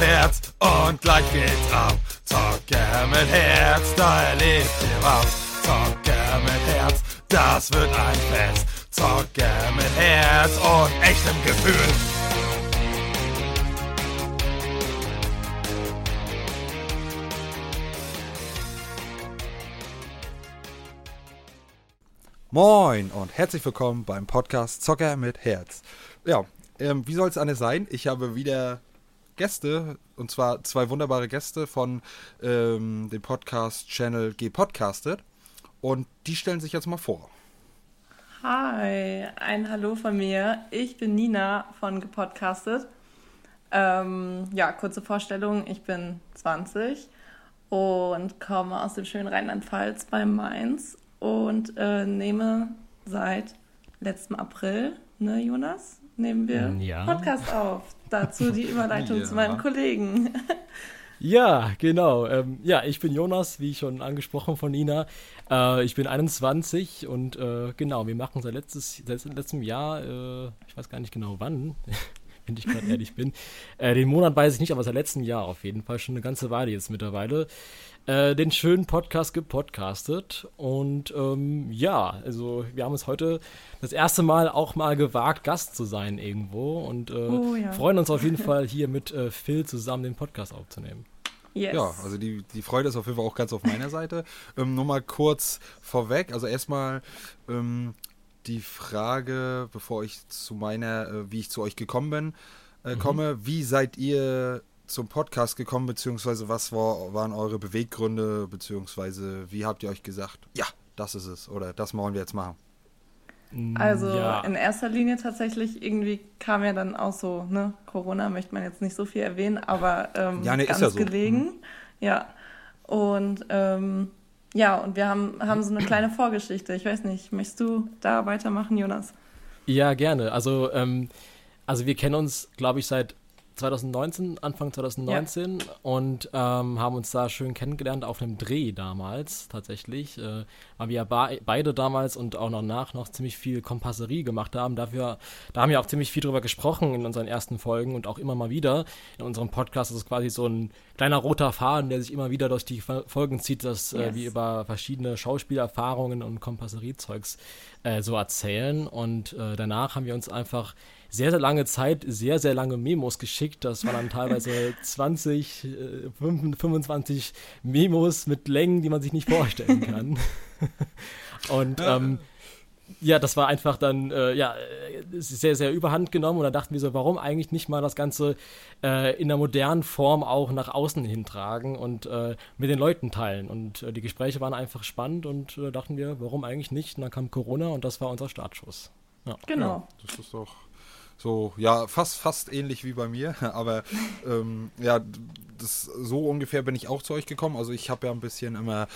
Herz und gleich geht's ab. Zocker mit Herz, da erlebt ihr was. Zocker mit Herz, das wird ein Fest. Zocker mit Herz und echtem Gefühl. Moin und herzlich willkommen beim Podcast Zocker mit Herz. Ja, ähm, wie soll es anders sein? Ich habe wieder Gäste, und zwar zwei wunderbare Gäste von ähm, dem Podcast-Channel G-Podcastet. Und die stellen sich jetzt mal vor. Hi, ein Hallo von mir. Ich bin Nina von Gepodcastet. Ähm, ja, kurze Vorstellung. Ich bin 20 und komme aus dem schönen Rheinland-Pfalz bei Mainz und äh, nehme seit letztem April, ne Jonas, nehmen wir ja. Podcast auf. Dazu die Überleitung ja. zu meinen Kollegen. Ja, genau. Ähm, ja, ich bin Jonas, wie schon angesprochen von Nina. Äh, ich bin 21 und äh, genau, wir machen seit, letztes, seit letztem Jahr, äh, ich weiß gar nicht genau wann, wenn ich gerade ehrlich bin. Äh, den Monat weiß ich nicht, aber seit letztem Jahr auf jeden Fall, schon eine ganze Weile jetzt mittlerweile äh, den schönen Podcast gepodcastet. Und ähm, ja, also wir haben es heute das erste Mal auch mal gewagt, Gast zu sein irgendwo und äh, oh, ja. freuen uns auf jeden Fall hier mit äh, Phil zusammen den Podcast aufzunehmen. Yes. Ja, also die, die Freude ist auf jeden Fall auch ganz auf meiner Seite. Ähm, nur mal kurz vorweg, also erstmal ähm, die Frage, bevor ich zu meiner, äh, wie ich zu euch gekommen bin, äh, mhm. komme, wie seid ihr zum Podcast gekommen, beziehungsweise was war, waren eure Beweggründe, beziehungsweise wie habt ihr euch gesagt, ja, das ist es oder das wollen wir jetzt machen? Also ja. in erster Linie tatsächlich irgendwie kam ja dann auch so, ne, Corona möchte man jetzt nicht so viel erwähnen, aber ähm, ja, ne, ganz ja so. gelegen. Mhm. Ja. Und ähm, ja, und wir haben, haben so eine kleine Vorgeschichte. Ich weiß nicht, möchtest du da weitermachen, Jonas? Ja, gerne. Also, ähm, also wir kennen uns, glaube ich, seit 2019, Anfang 2019 ja. und ähm, haben uns da schön kennengelernt auf einem Dreh damals tatsächlich, äh, weil wir ja beide damals und auch noch nach noch ziemlich viel Kompasserie gemacht haben. Dafür, da haben wir auch ziemlich viel drüber gesprochen in unseren ersten Folgen und auch immer mal wieder in unserem Podcast. Das ist quasi so ein kleiner roter Faden, der sich immer wieder durch die Folgen zieht, dass yes. äh, wir über verschiedene Schauspielerfahrungen und Kompasseriezeugs äh, so erzählen. Und äh, danach haben wir uns einfach sehr, sehr lange Zeit sehr, sehr lange Memos geschickt. Das waren dann teilweise 20, 25 äh, Memos mit Längen, die man sich nicht vorstellen kann. Und ähm, ja, das war einfach dann äh, ja sehr, sehr überhand genommen und dann dachten wir so, warum eigentlich nicht mal das Ganze äh, in der modernen Form auch nach außen hintragen und äh, mit den Leuten teilen. Und äh, die Gespräche waren einfach spannend und äh, dachten wir, warum eigentlich nicht? Und dann kam Corona und das war unser Startschuss. Ja. Genau. Ja, das ist doch so, ja, fast, fast ähnlich wie bei mir. Aber ähm, ja, das, so ungefähr bin ich auch zu euch gekommen. Also ich habe ja ein bisschen immer,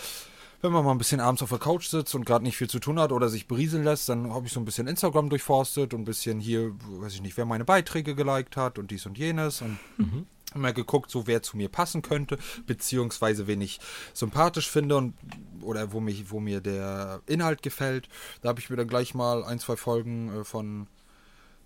wenn man mal ein bisschen abends auf der Couch sitzt und gerade nicht viel zu tun hat oder sich berieseln lässt, dann habe ich so ein bisschen Instagram durchforstet und ein bisschen hier, weiß ich nicht, wer meine Beiträge geliked hat und dies und jenes und mhm. immer geguckt, so wer zu mir passen könnte, beziehungsweise wen ich sympathisch finde und oder wo mich, wo mir der Inhalt gefällt. Da habe ich mir dann gleich mal ein, zwei Folgen äh, von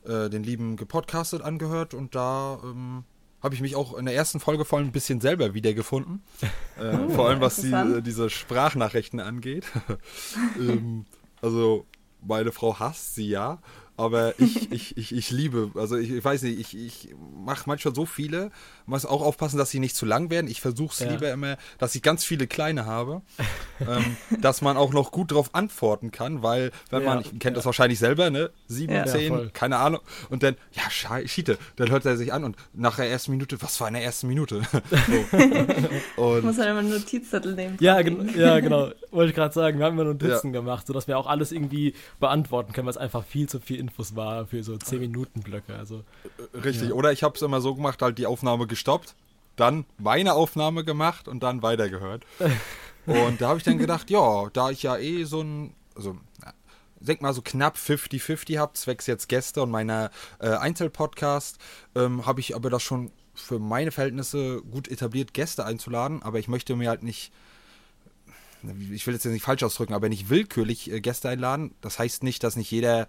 äh, den lieben gepodcastet angehört und da ähm, habe ich mich auch in der ersten Folge vor allem ein bisschen selber wiedergefunden. Äh, oh, vor allem was die, äh, diese Sprachnachrichten angeht. ähm, also meine Frau hasst sie ja, aber ich, ich, ich, ich liebe, also ich, ich weiß nicht, ich, ich mache manchmal so viele, muss auch aufpassen, dass sie nicht zu lang werden. Ich versuche es ja. lieber immer, dass ich ganz viele kleine habe, ähm, dass man auch noch gut darauf antworten kann, weil wenn ja, man, ich kennt ja. das wahrscheinlich selber, ne, sieben, ja, zehn, keine Ahnung, und dann, ja, Schiete, dann hört er sich an und nach der ersten Minute, was war in der ersten Minute? so. ich muss halt immer einen Notizzettel nehmen. Ja, gen ja, genau, wollte ich gerade sagen, wir haben immer Notizen gemacht, sodass wir auch alles irgendwie beantworten können, weil es einfach viel zu viel Infos war für so 10-Minuten-Blöcke. Also, Richtig, ja. oder ich habe es immer so gemacht, halt die Aufnahme gestoppt, dann meine Aufnahme gemacht und dann weitergehört. und da habe ich dann gedacht, ja, da ich ja eh so ein, also denk mal so knapp 50-50 habe, zwecks jetzt Gäste und meiner äh, Einzelpodcast, ähm, habe ich aber das schon für meine Verhältnisse gut etabliert, Gäste einzuladen, aber ich möchte mir halt nicht ich will jetzt nicht falsch ausdrücken, aber nicht willkürlich äh, Gäste einladen. Das heißt nicht, dass nicht jeder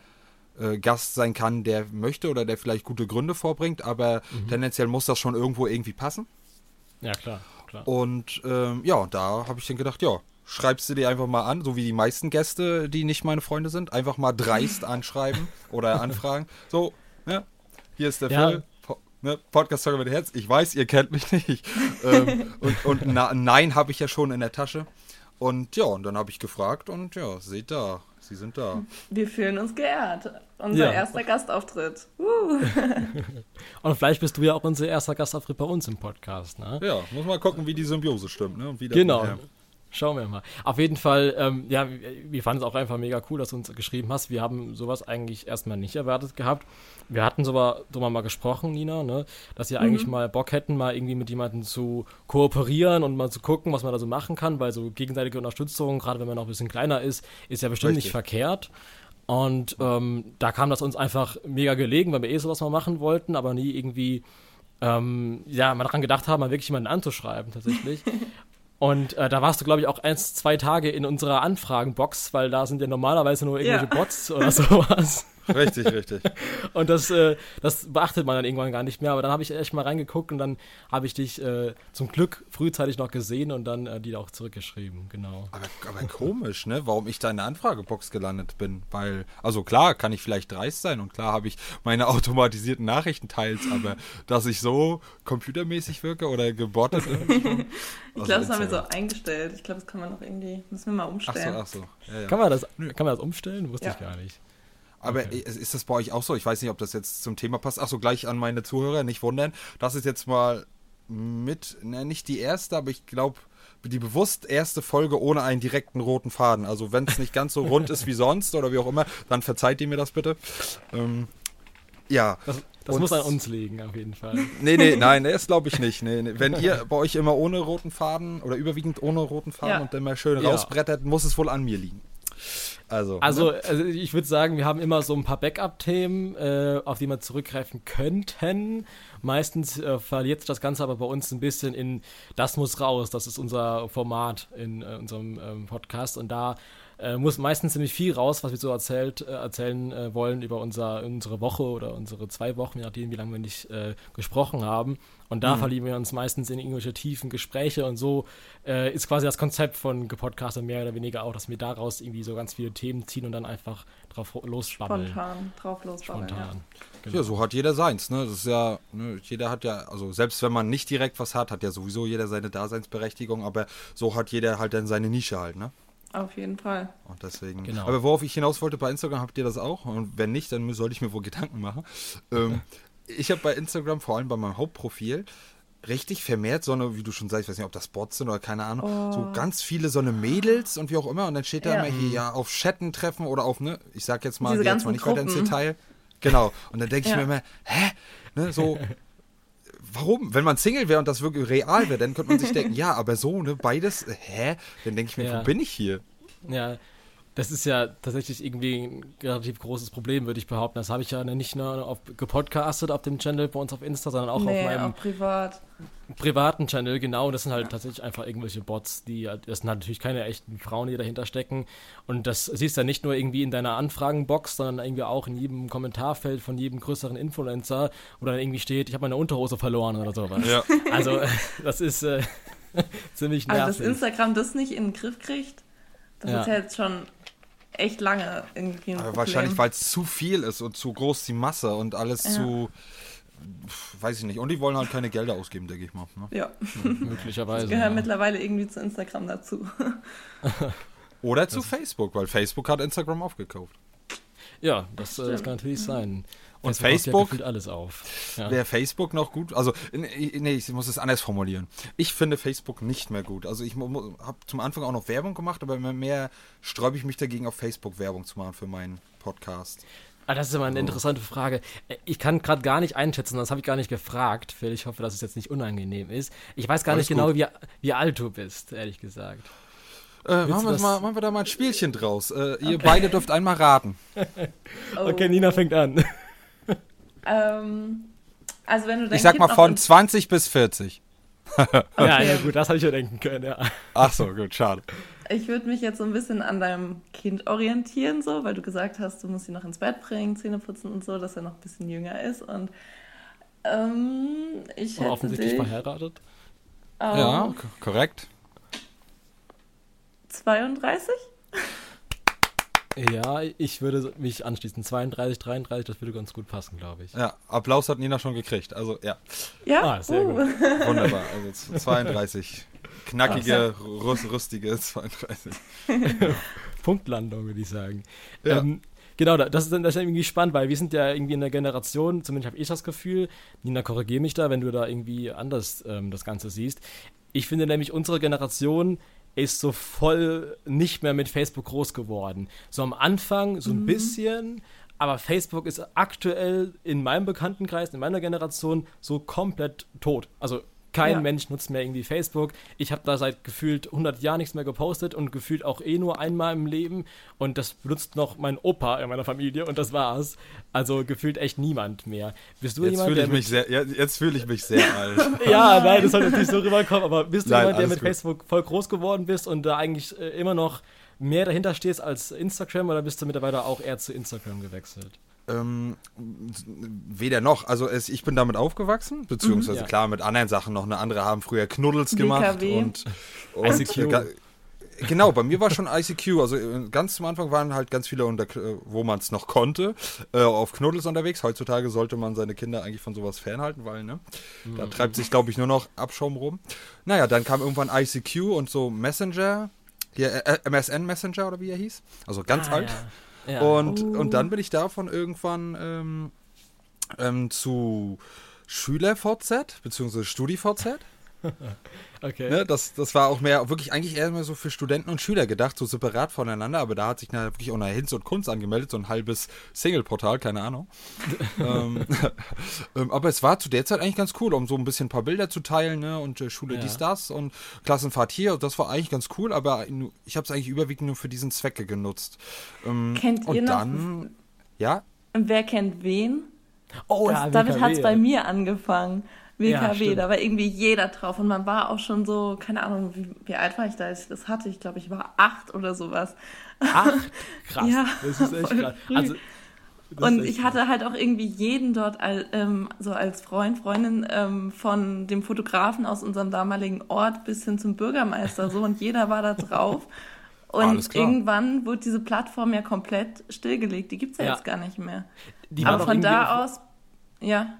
äh, Gast sein kann, der möchte oder der vielleicht gute Gründe vorbringt, aber tendenziell muss das schon irgendwo irgendwie passen. Ja, klar. klar. Und ähm, ja, da habe ich dann gedacht, ja, schreibst du dir einfach mal an, so wie die meisten Gäste, die nicht meine Freunde sind, einfach mal dreist anschreiben oder anfragen. So, ne, hier ist der Ja. Phil. Po ne, Podcast Talker mit Herz. Ich weiß, ihr kennt mich nicht. ähm, und und na, Nein habe ich ja schon in der Tasche. Und ja, und dann habe ich gefragt und ja, seht da, sie sind da. Wir fühlen uns geehrt. Unser Ja. erster Gastauftritt. Uh. Und vielleicht bist du ja auch unser erster Gastauftritt bei uns im Podcast, ne? Ja, muss mal gucken, wie die Symbiose stimmt, ne? Und wie Genau. nachher- Schauen wir mal. Auf jeden Fall, ähm, ja, wir, fanden es auch einfach mega cool, dass du uns geschrieben hast. Wir haben sowas eigentlich erstmal nicht erwartet gehabt. Wir hatten sogar drüber mal gesprochen, Nina, ne, dass wir eigentlich mal Bock hätten, mal irgendwie mit jemandem zu kooperieren und mal zu gucken, was man da so machen kann, weil so gegenseitige Unterstützung, gerade wenn man noch ein bisschen kleiner ist, ist ja bestimmt nicht Richtig. verkehrt. Und ähm, da kam das uns einfach mega gelegen, weil wir eh sowas mal machen wollten, aber nie irgendwie ähm, ja, mal daran gedacht haben, mal wirklich jemanden anzuschreiben tatsächlich. Und äh, da warst du, glaube ich, auch eins, zwei Tage in unserer Anfragenbox, weil da sind ja normalerweise nur irgendwelche Ja. Bots oder sowas. Richtig, richtig. Und das, äh, das beachtet man dann irgendwann gar nicht mehr. Aber dann habe ich echt mal reingeguckt und dann habe ich dich äh, zum Glück frühzeitig noch gesehen und dann äh, die auch zurückgeschrieben. Genau. Aber, aber komisch, ne? Warum ich da in der Anfragebox gelandet bin. Weil, also klar, kann ich vielleicht dreist sein und klar habe ich meine automatisierten Nachrichten teils, aber dass ich so computermäßig wirke oder gebottet. Ich glaube, das haben wir so eingestellt. Ich glaube, das kann man noch irgendwie, müssen wir mal Ach so, umstellen. ach so. Ja, ja. Kann, man das, kann man das umstellen? Wusste Ja. ich gar nicht. Aber Okay. ist das bei euch auch so? Ich weiß nicht, ob das jetzt zum Thema passt. Ach so, gleich an meine Zuhörer, nicht wundern. Das ist jetzt mal mit, ne, nicht die erste, aber ich glaube, die bewusst erste Folge ohne einen direkten roten Faden. Also wenn es nicht ganz so rund ist wie sonst oder wie auch immer, dann verzeiht ihr mir das bitte. Ähm, ja. Das, das Und- muss an uns liegen, auf jeden Fall. Nee, nee, nein, das glaube ich nicht. Nee, nee. Wenn ihr bei euch immer ohne roten Faden oder überwiegend ohne roten Faden Ja. und dann mal schön Ja. rausbrettert, muss es wohl an mir liegen. Also, Also, ne? also ich würde sagen, wir haben immer so ein paar Backup-Themen, äh, auf die wir zurückgreifen könnten. Meistens äh, verliert das Ganze aber bei uns ein bisschen in Das muss raus. Das ist unser Format in äh, unserem ähm, Podcast. Und da äh, muss meistens ziemlich viel raus, was wir so erzählt, äh, erzählen äh, wollen über unser, unsere Woche oder unsere zwei Wochen, je nachdem, wie lange wir nicht äh, gesprochen haben. Und da verlieren wir uns meistens in irgendwelche tiefen Gespräche und so äh, ist quasi das Konzept von Gepodcast mehr oder weniger auch, dass wir daraus irgendwie so ganz viele Themen ziehen und dann einfach drauf losschwabbeln. Spontan drauf losbabbeln. Ja. Spontan. Ja, so hat jeder seins, ne? Das ist ja, ne, jeder hat ja, also selbst wenn man nicht direkt was hat, hat ja sowieso jeder seine Daseinsberechtigung, aber so hat jeder halt dann seine Nische halt, ne? Auf jeden Fall. Und deswegen. Genau. Aber worauf ich hinaus wollte, bei Instagram habt ihr das auch? Und wenn nicht, dann sollte ich mir wohl Gedanken machen. Ähm, ich habe bei Instagram, vor allem bei meinem Hauptprofil, richtig vermehrt so eine, wie du schon sagst, ich weiß nicht, ob das Bots sind oder keine Ahnung, so ganz viele so eine Mädels und wie auch immer. Und dann steht da Ja. immer hier, ja, auf Chatten treffen oder auf, ne, ich sag jetzt mal, Diese jetzt mal ganzen nicht weiter ins Gruppen. Detail. Genau. Und dann denke ich Ja. mir immer, hä? Ne, so, warum? Wenn man Single wäre und das wirklich real wäre, dann könnte man sich denken, ja, aber so, ne, beides, äh, hä? Dann denke ich mir, Ja. wo bin ich hier? Ja, das ist ja tatsächlich irgendwie ein relativ großes Problem, würde ich behaupten. Das habe ich ja nicht nur auf, gepodcastet auf dem Channel bei uns auf Insta, sondern auch nee, auf meinem auch privat. privaten Channel, genau. Das sind halt tatsächlich einfach irgendwelche Bots, die, halt- das sind halt natürlich keine echten Frauen, die dahinter stecken. Und das siehst du ja nicht nur irgendwie in deiner Anfragenbox, sondern irgendwie auch in jedem Kommentarfeld von jedem größeren Influencer, wo dann irgendwie steht, ich habe meine Unterhose verloren oder sowas. Ja. Also, das ist äh, ziemlich Also, nervig. dass Instagram das nicht in den Griff kriegt, das Ja. ist ja jetzt schon echt lange irgendwie ein Aber Problem. wahrscheinlich, weil es zu viel ist und zu groß die Masse und alles Ja. zu. Weiß ich nicht. Und die wollen halt keine Gelder ausgeben, denke ich mal. Ne? Ja, möglicherweise. gehören ja. mittlerweile irgendwie zu Instagram dazu. Oder zu Facebook, weil Facebook hat Instagram aufgekauft. Ja, das, äh, das kann natürlich sein. Und Facebook ja alles auf. Ja. Wäre Facebook noch gut? Also, nee, ich muss es anders formulieren. Ich finde Facebook nicht mehr gut. Also, ich habe zum Anfang auch noch Werbung gemacht, aber immer mehr sträube ich mich dagegen, auf Facebook Werbung zu machen für meinen Podcast. Ah, das ist immer eine interessante Frage. Äh, Ich kann gerade gar nicht einschätzen, das habe ich gar nicht gefragt, Phil. Ich hoffe, dass es jetzt nicht unangenehm ist. Ich weiß gar Alles nicht genau, wie, wie alt du bist, ehrlich gesagt. Äh, machen, wir mal, machen wir da mal ein Spielchen draus. Äh, Ihr beide dürft einmal raten. Oh. Okay, Nina fängt an. Ähm, also wenn du Ich sag kind mal von in- 20 bis 40. ja, ja, gut, das habe ich ja denken können, ja. Ach so, gut, schade. Ich würde mich jetzt so ein bisschen an deinem Kind orientieren, so, weil du gesagt hast, du musst ihn noch ins Bett bringen, Zähne putzen und so, dass er noch ein bisschen jünger ist. Und ähm, ich Und hätte offensichtlich dich, verheiratet. ähm, Ja, korrekt. 32? Ja, ich würde mich anschließen. 32, 33, das würde ganz gut passen, glaube ich. Ja, Applaus hat Nina schon gekriegt. Also, ja, Ja, Ah, sehr uh. gut. wunderbar. Also z- 32. Knackige, rüst, rüstige 32. Punktlandung, würde ich sagen. Ja. Ähm, genau, da- das ist, dann- das ist irgendwie spannend, weil wir sind ja irgendwie in der Generation, zumindest habe ich das Gefühl, Nina, korrigiere mich da, wenn du da irgendwie anders ähm, das Ganze siehst. Ich finde nämlich, unsere Generation ist so voll nicht mehr mit Facebook groß geworden. So am Anfang so ein bisschen, aber Facebook ist aktuell in meinem Bekanntenkreis, in meiner Generation so komplett tot. Also kein Ja. Mensch nutzt mehr irgendwie Facebook. Ich habe da seit gefühlt 100 Jahren nichts mehr gepostet und gefühlt auch eh nur einmal im Leben. Und das benutzt noch mein Opa in meiner Familie und das war's. Also gefühlt echt niemand mehr. Bist du Jetzt jemand, fühle der ich mich sehr, ja, jetzt fühle ich mich sehr alt. mit, Ja, nein, das soll jetzt nicht so rüberkommen, aber bist du Nein, jemand, der mit gut. Facebook voll groß geworden bist und da eigentlich äh, immer noch mehr dahinter stehst als Instagram oder bist du mittlerweile auch eher zu Instagram gewechselt? Ähm, weder noch. Also es, ich bin damit aufgewachsen, beziehungsweise Mhm, ja. klar mit anderen Sachen noch. Eine andere haben früher Knuddels gemacht WKW. und, und ICQ. äh, Genau, bei mir war schon ICQ. Also äh, ganz zum Anfang waren halt ganz viele, unter, äh, wo man es noch konnte, äh, auf Knuddels unterwegs. Heutzutage sollte man seine Kinder eigentlich von sowas fernhalten, weil, ne? Da treibt sich, glaube ich, nur noch Abschaum rum. Naja, dann kam irgendwann ICQ und so Messenger. Hier, äh, MSN Messenger oder wie er hieß. Also ganz Ah, alt. Ja. Ja. Und, Oh. und dann bin ich davon irgendwann ähm, ähm, zu SchülerVZ, beziehungsweise StudiVZ. okay. Ne? Das, das war auch mehr, wirklich eigentlich eher mehr so für Studenten und Schüler gedacht, so separat voneinander, aber da hat sich nachher wirklich auch eine Hinz und Kunst angemeldet, so ein halbes Single-Portal, keine Ahnung. ähm, ähm, aber es war zu der Zeit eigentlich ganz cool, um so ein bisschen ein paar Bilder zu teilen, ne? Und äh, Schule Ja. dies, das und Klassenfahrt hier, das war eigentlich ganz cool, aber ich habe es eigentlich überwiegend nur für diesen Zwecke genutzt. Ähm, Kennt und ihr noch- dann, ja, Und wer kennt wen? Oh das, damit WKW. hat es bei mir angefangen. Ja, WKW, stimmt. da war irgendwie jeder drauf und man war auch schon so, keine Ahnung, wie, wie alt war ich da, als ich das hatte? Ich glaube, ich war acht oder sowas. Ach, krass. Ja, das ist echt krass. früh. Also, Und ich hatte halt auch irgendwie jeden dort al, ähm, so als Freund, Freundin ähm, von dem Fotografen aus unserem damaligen Ort bis hin zum Bürgermeister so und jeder war da drauf. Und irgendwann wurde diese Plattform ja komplett stillgelegt. Die gibt's ja, Ja. jetzt gar nicht mehr. Die Aber von da aus, ja,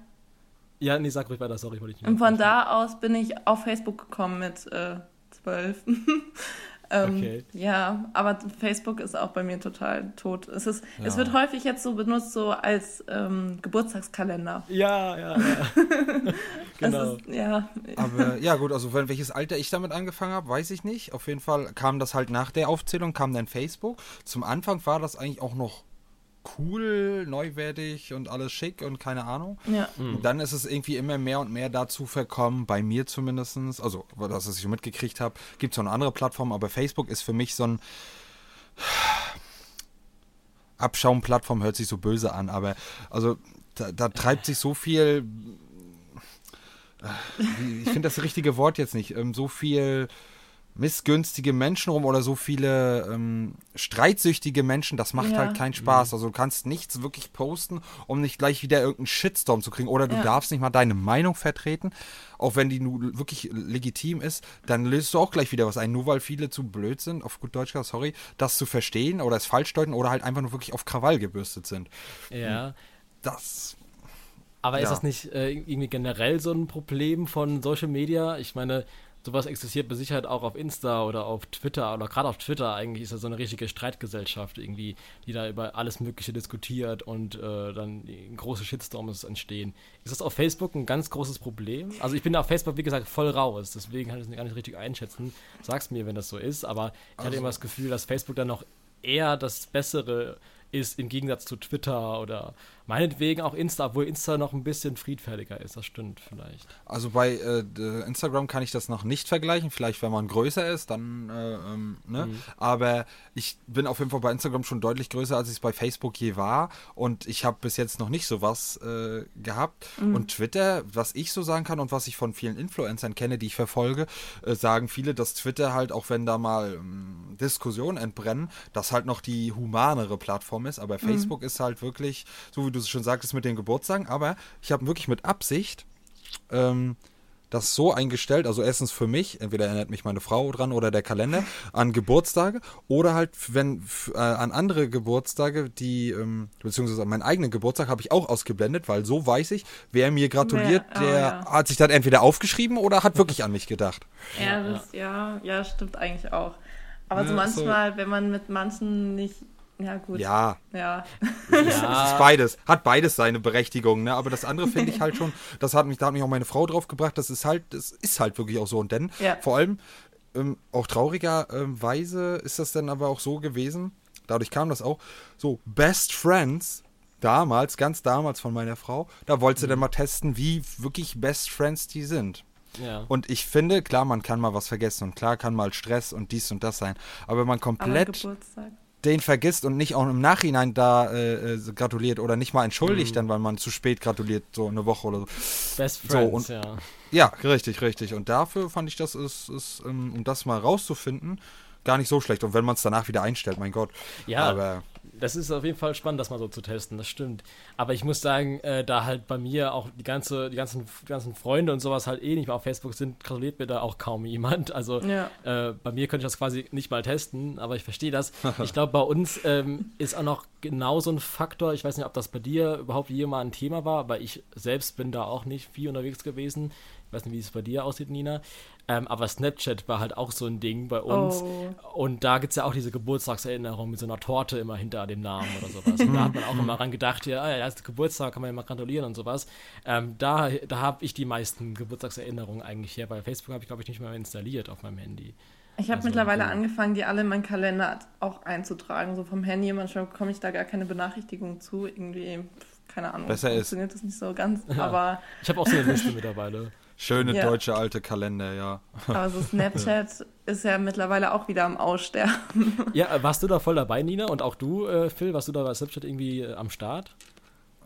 Ja, nee, sag ruhig weiter, sorry, wollte ich nicht. und von da aus bin ich auf Facebook gekommen mit äh, zwölf. ähm, Okay. Ja, aber Facebook ist auch bei mir total tot. Es, ist, es Ja. wird häufig jetzt so benutzt, so als ähm, Geburtstagskalender. Ja, ja, ja. genau. Es ist, ja, Aber ja gut, also wel- welches Alter ich damit angefangen habe, weiß ich nicht. Auf jeden Fall kam das halt nach der Aufzählung, kam dann Facebook. Zum Anfang war das eigentlich auch noch cool, neuwertig und alles schick und keine Ahnung. ja. Und dann ist es irgendwie immer mehr und mehr dazu verkommen, bei mir zumindestens, also das, was ich so mitgekriegt habe, gibt es noch eine andere Plattform, aber Facebook ist für mich so ein Abschaumplattform, hört sich so böse an, aber also da, da treibt sich so viel, äh, ich finde das richtige Wort jetzt nicht, ähm, so viel missgünstige Menschen rum oder so viele ähm, streitsüchtige Menschen, das macht Ja. halt keinen Spaß. Also du kannst nichts wirklich posten, um nicht gleich wieder irgendeinen Shitstorm zu kriegen. Oder du Ja. darfst nicht mal deine Meinung vertreten, auch wenn die nu wirklich legitim ist, dann löst du auch gleich wieder was ein, nur weil viele zu blöd sind, auf gut Deutsch gesagt, sorry, das zu verstehen oder es falsch deuten oder halt einfach nur wirklich auf Krawall gebürstet sind. Ja. Das Aber ist Ja. das nicht äh, irgendwie generell so ein Problem von Social Media? Ich meine, sowas existiert mit Sicherheit auch auf Insta oder auf Twitter oder gerade auf Twitter eigentlich ist das so eine richtige Streitgesellschaft irgendwie, die da über alles Mögliche diskutiert und äh, dann große Shitstorms entstehen. Ist das auf Facebook ein ganz großes Problem? Also ich bin da auf Facebook, wie gesagt, voll raus, deswegen kann ich es gar nicht richtig einschätzen. Sag's mir, wenn das so ist, aber ich hatte immer das Gefühl, dass Facebook dann noch eher das bessere ist im Gegensatz zu Twitter oder meinetwegen auch Insta, obwohl Insta noch ein bisschen friedfertiger ist, das stimmt vielleicht. Also bei äh, Instagram kann ich das noch nicht vergleichen, vielleicht wenn man größer ist, dann, äh, ähm, ne? Mhm. Aber ich bin auf jeden Fall bei Instagram schon deutlich größer, als ich es bei Facebook je war und ich habe bis jetzt noch nicht sowas äh, gehabt. Mhm. Und Twitter, was ich so sagen kann und was ich von vielen Influencern kenne, die ich verfolge, äh, sagen viele, dass Twitter halt, auch wenn da mal ähm, Diskussionen entbrennen, das halt noch die humanere Plattform ist, aber mhm. Facebook ist halt wirklich, so wie du es schon sagtest mit den Geburtstagen, aber ich habe wirklich mit Absicht ähm, das so eingestellt, also erstens für mich, entweder erinnert mich meine Frau dran oder der Kalender an Geburtstage oder halt wenn äh, an andere Geburtstage, die ähm, beziehungsweise an meinen eigenen Geburtstag habe ich auch ausgeblendet, weil so weiß ich, wer mir gratuliert, ja, oh, der ja. hat sich dann entweder aufgeschrieben oder hat wirklich an mich gedacht. Ja, das, ja, ja, stimmt eigentlich auch. Aber so manchmal, so. wenn man mit manchen nicht ja, gut. Ja. Ja. ja. ist beides. Hat beides seine Berechtigung, ne? Aber das andere finde ich halt schon, das hat mich, da hat mich auch meine Frau drauf gebracht, das ist halt, das ist halt wirklich auch so. Und denn, ja. vor allem, ähm, auch traurigerweise ist das dann aber auch so gewesen, dadurch kam das auch, so Best Friends, damals, ganz damals von meiner Frau, da wollte sie mhm. dann mal testen, wie wirklich Best Friends die sind. Ja. Und ich finde, klar, man kann mal was vergessen und klar kann mal Stress und dies und das sein. Aber man komplett. Aber Geburtstag den vergisst und nicht auch im Nachhinein da äh, äh, gratuliert oder nicht mal entschuldigt, mhm. dann, weil man zu spät gratuliert, so eine Woche oder so. Best Friends, so, und, ja. Ja, richtig, richtig. Und dafür fand ich das, ist, ist, ähm, um das mal rauszufinden, gar nicht so schlecht. Und wenn man es danach wieder einstellt, mein Gott. Ja, aber das ist auf jeden Fall spannend, das mal so zu testen, das stimmt. Aber ich muss sagen, äh, da halt bei mir auch die, ganze, die, ganzen, die ganzen Freunde und sowas halt eh nicht mehr auf Facebook sind, gratuliert mir da auch kaum jemand. Also ja. äh, bei mir könnte ich das quasi nicht mal testen, aber ich verstehe das. ich glaube, bei uns ähm, ist auch noch genau so ein Faktor, ich weiß nicht, ob das bei dir überhaupt jemals ein Thema war, aber ich selbst bin da auch nicht viel unterwegs gewesen. Ich weiß nicht, wie es bei dir aussieht, Nina. Ähm, aber Snapchat war halt auch so ein Ding bei uns. Oh. Und da gibt es ja auch diese Geburtstagserinnerung mit so einer Torte immer hinter dem Namen oder sowas. Und da hat man auch immer dran gedacht, ja, ja, ist Geburtstag, kann man ja mal gratulieren und sowas. Ähm, da da habe ich die meisten Geburtstagserinnerungen eigentlich her. Bei Facebook habe ich, glaube ich, nicht mehr installiert auf meinem Handy. Ich habe also, mittlerweile cool. angefangen, die alle in meinen Kalender auch einzutragen, so vom Handy. Manchmal bekomme ich da gar keine Benachrichtigung zu. Irgendwie, keine Ahnung, Besser funktioniert ist. das nicht so ganz. Ja. Aber ich habe auch so eine Liste mittlerweile. Schöne ja. deutsche alte Kalender, ja. Aber so Snapchat ist ja mittlerweile auch wieder am Aussterben. Ja, warst du da voll dabei, Nina? Und auch du, äh, Phil, warst du da bei Snapchat irgendwie äh, am Start?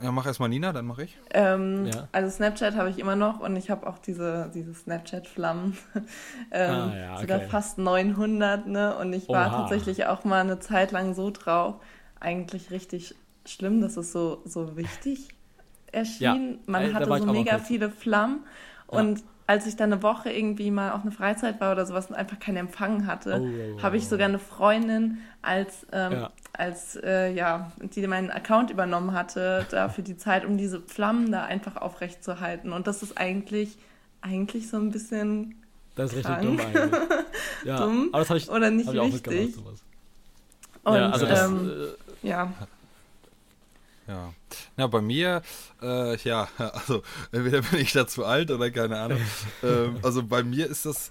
Ja, mach erstmal Nina, dann mach ich. Ähm, ja. Also Snapchat habe ich immer noch und ich habe auch diese, diese Snapchat-Flammen. ähm, ah, ja, okay. Sogar fast 900, ne? Und ich war Oha. tatsächlich auch mal eine Zeit lang so drauf. Eigentlich richtig schlimm, dass es so, so wichtig erschien. Ja, Man äh, hatte so mega viele Flammen und als ich dann eine Woche irgendwie mal auf eine Freizeit war oder sowas und einfach keinen Empfang hatte, oh, habe ich sogar eine Freundin als, ähm, ja. als äh, ja, die meinen Account übernommen hatte, da für die Zeit, um diese Flammen da einfach aufrecht zu halten. Und das ist eigentlich, eigentlich so ein bisschen. Das ist krank. richtig dumm eigentlich. Ja, dumm aber das ich, oder nicht wichtig. Und ja, also das, ähm, äh, ja. Ja. Na, bei mir, äh, ja, also entweder bin ich da zu alt oder keine Ahnung. ähm, also bei mir ist das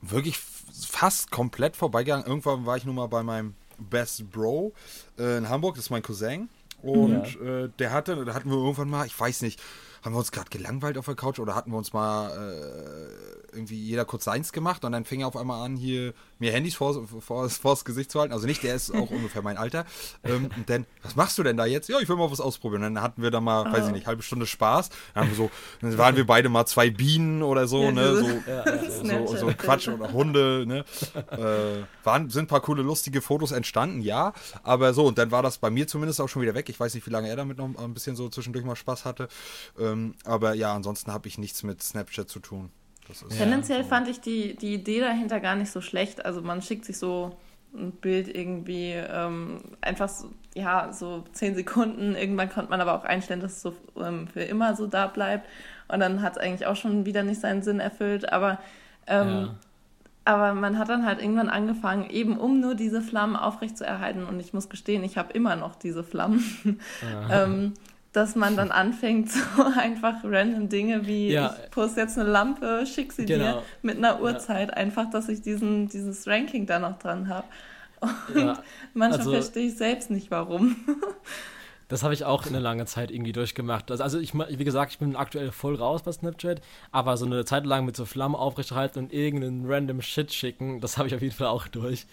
wirklich fast komplett vorbeigegangen. Irgendwann war ich nun mal bei meinem Best Bro äh, in Hamburg, das ist mein Cousin. Und ja. äh, der hatte, da hatten wir irgendwann mal, ich weiß nicht, haben wir uns gerade gelangweilt auf der Couch oder hatten wir uns mal äh, irgendwie jeder kurz eins gemacht und dann fing er auf einmal an, hier mir Handys vor, vor, vors Gesicht zu halten. Also nicht, der ist auch ungefähr mein Alter. Ähm, und dann, was machst du denn da jetzt? Ja, ich will mal was ausprobieren. Und dann hatten wir da mal, oh. weiß ich ah. nicht, halbe Stunde Spaß. Dann, haben so, dann waren wir beide mal zwei Bienen oder so, ja, ne? So, ja, so, so, Quatsch oder Hunde, ne? Äh, waren, sind ein paar coole, lustige Fotos entstanden, ja. Aber so, und dann war das bei mir zumindest auch schon wieder weg. Ich weiß nicht, wie lange er damit noch ein bisschen so zwischendurch mal Spaß hatte. Ähm, aber ja, ansonsten habe ich nichts mit Snapchat zu tun. Tendenziell fand ich die, die Idee dahinter gar nicht so schlecht. Also man schickt sich so ein Bild irgendwie ähm, einfach so, ja, so zehn Sekunden. Irgendwann konnte man aber auch einstellen, dass es so ähm, für immer so da bleibt. Und dann hat es eigentlich auch schon wieder nicht seinen Sinn erfüllt. Aber, ähm, ja. aber man hat dann halt irgendwann angefangen, eben um nur diese Flammen aufrechtzuerhalten. Und ich muss gestehen, ich habe immer noch diese Flammen. Ja. Dass man dann anfängt, so einfach random Dinge wie ja. ich poste jetzt eine Lampe, schick sie genau. dir mit einer Uhrzeit, ja. einfach, dass ich diesen, dieses Ranking da noch dran habe. Und ja, manchmal also, verstehe ich selbst nicht, warum. Das habe ich auch eine lange Zeit irgendwie durchgemacht. Also, also ich, wie gesagt, ich bin aktuell voll raus bei Snapchat, aber so eine Zeit lang mit so Flammen aufrechterhalten und irgendeinen random Shit schicken, das habe ich auf jeden Fall auch durch.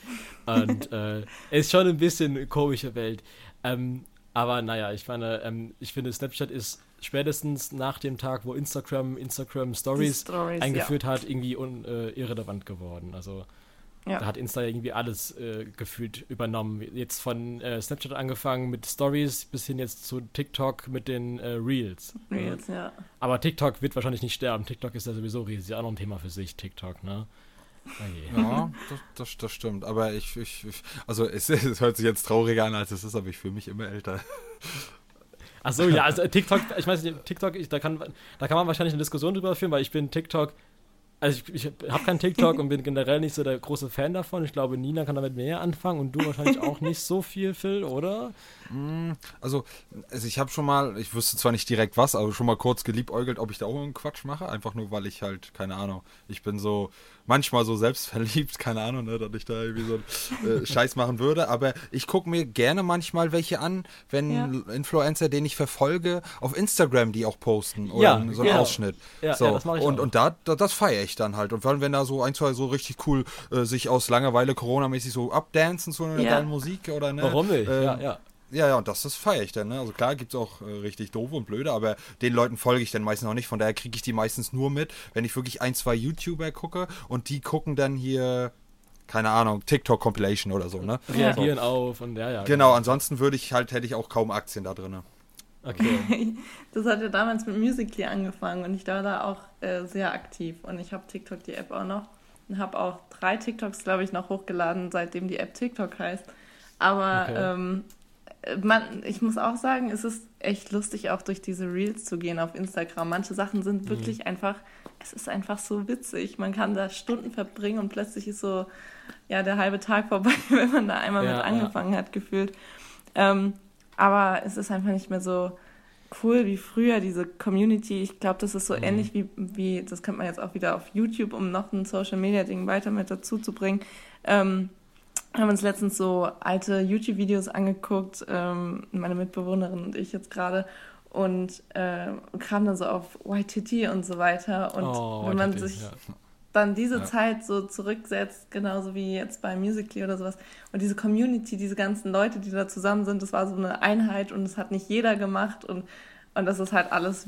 Und äh, ist schon ein bisschen eine komische Welt. Ähm, aber naja, ich meine, ähm, ich finde, Snapchat ist spätestens nach dem Tag, wo Instagram Instagram Stories, Stories eingeführt ja. hat, irgendwie un, äh, irrelevant geworden. Also ja. Da hat Insta irgendwie alles äh, gefühlt übernommen. Jetzt von äh, Snapchat angefangen mit Stories bis hin jetzt zu TikTok mit den äh, Reels. Reels, ja. ja. Aber TikTok wird wahrscheinlich nicht sterben. TikTok ist ja sowieso riesig, auch noch ein Thema für sich, TikTok, ne? Okay. Ja, das, das, das, stimmt. Aber ich, ich, ich also es, es, hört sich jetzt trauriger an, als es ist, aber ich fühle mich immer älter. Ach so, ja, also TikTok, ich weiß nicht, TikTok, ich, da, kann, da kann man wahrscheinlich eine Diskussion drüber führen, weil ich bin TikTok also ich, ich habe keinen TikTok und bin generell nicht so der große Fan davon. Ich glaube, Nina kann damit mehr anfangen und du wahrscheinlich auch nicht so viel, Phil, oder? Mm, also, also ich habe schon mal, ich wüsste zwar nicht direkt was, aber schon mal kurz geliebäugelt, ob ich da auch einen Quatsch mache. Einfach nur, weil ich halt, keine Ahnung, ich bin so manchmal so selbstverliebt, keine Ahnung, ne, dass ich da irgendwie so einen äh, Scheiß machen würde. Aber ich gucke mir gerne manchmal welche an, wenn ja. Influencer, den ich verfolge, auf Instagram die auch posten oder ja, so einen genau. Ausschnitt. Ja, so. das mache ich Und, auch. und da, da das feiere ich dann halt. Und vor allem, wenn da so ein, zwei so richtig cool äh, sich aus Langeweile Corona-mäßig so abdancen zu einer geilen Musik oder ne. Warum nicht? Ähm, ja, ja. Ja, ja, und das, das feiere ich dann. Ne? Also klar gibt es auch äh, richtig doofe und blöde, aber den Leuten folge ich dann meistens auch nicht. Von daher kriege ich die meistens nur mit, wenn ich wirklich ein, zwei YouTuber gucke und die gucken dann hier, keine Ahnung, TikTok-Compilation oder so, ne? Reagieren so. auf und ja, ja. Genau, genau, ansonsten würde ich halt, hätte ich auch kaum Aktien da drin. Okay. Das hat ja damals mit Musical.ly angefangen und ich war da auch äh, sehr aktiv. Und ich habe TikTok, die App auch noch. Und habe auch drei TikToks, glaube ich, noch hochgeladen, seitdem die App TikTok heißt. Aber okay. ähm, man, ich muss auch sagen, es ist echt lustig, auch durch diese Reels zu gehen auf Instagram. Manche Sachen sind mhm. wirklich mhm. einfach, es ist einfach so witzig. Man kann da Stunden verbringen und plötzlich ist so, ja, der halbe Tag vorbei, wenn man da einmal ja, mit angefangen ja. hat, gefühlt. Ähm, aber es ist einfach nicht mehr so cool wie früher, diese Community. Ich glaube, das ist so mhm. ähnlich wie, wie, das könnte man jetzt auch wieder auf YouTube, um noch ein Social Media Ding weiter mit dazu zu bringen. Ähm, haben uns letztens so alte YouTube-Videos angeguckt, ähm, meine Mitbewohnerin und ich jetzt gerade, und äh, kam dann so auf YTT und so weiter. Und oh, wenn man sich ja. Dann diese ja. Zeit so zurücksetzt, genauso wie jetzt bei Musically oder sowas, und diese Community, diese ganzen Leute, die da zusammen sind, das war so eine Einheit und es hat nicht jeder gemacht und, und das ist halt alles,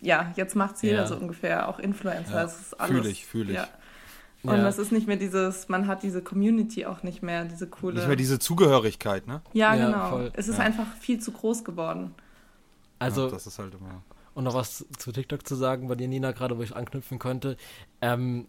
ja, jetzt macht es jeder ja. so ungefähr, auch Influencer. Ja. Fühle ich, fühle ich. Und ja. es ist nicht mehr dieses, man hat diese Community auch nicht mehr, diese coole. Nicht mehr diese Zugehörigkeit, ne? Ja, ja genau. Voll. Es ist ja. einfach viel zu groß geworden. Also, das ist halt immer. Und noch was zu TikTok zu sagen, bei dir, Nina, gerade, wo ich anknüpfen könnte. Ähm,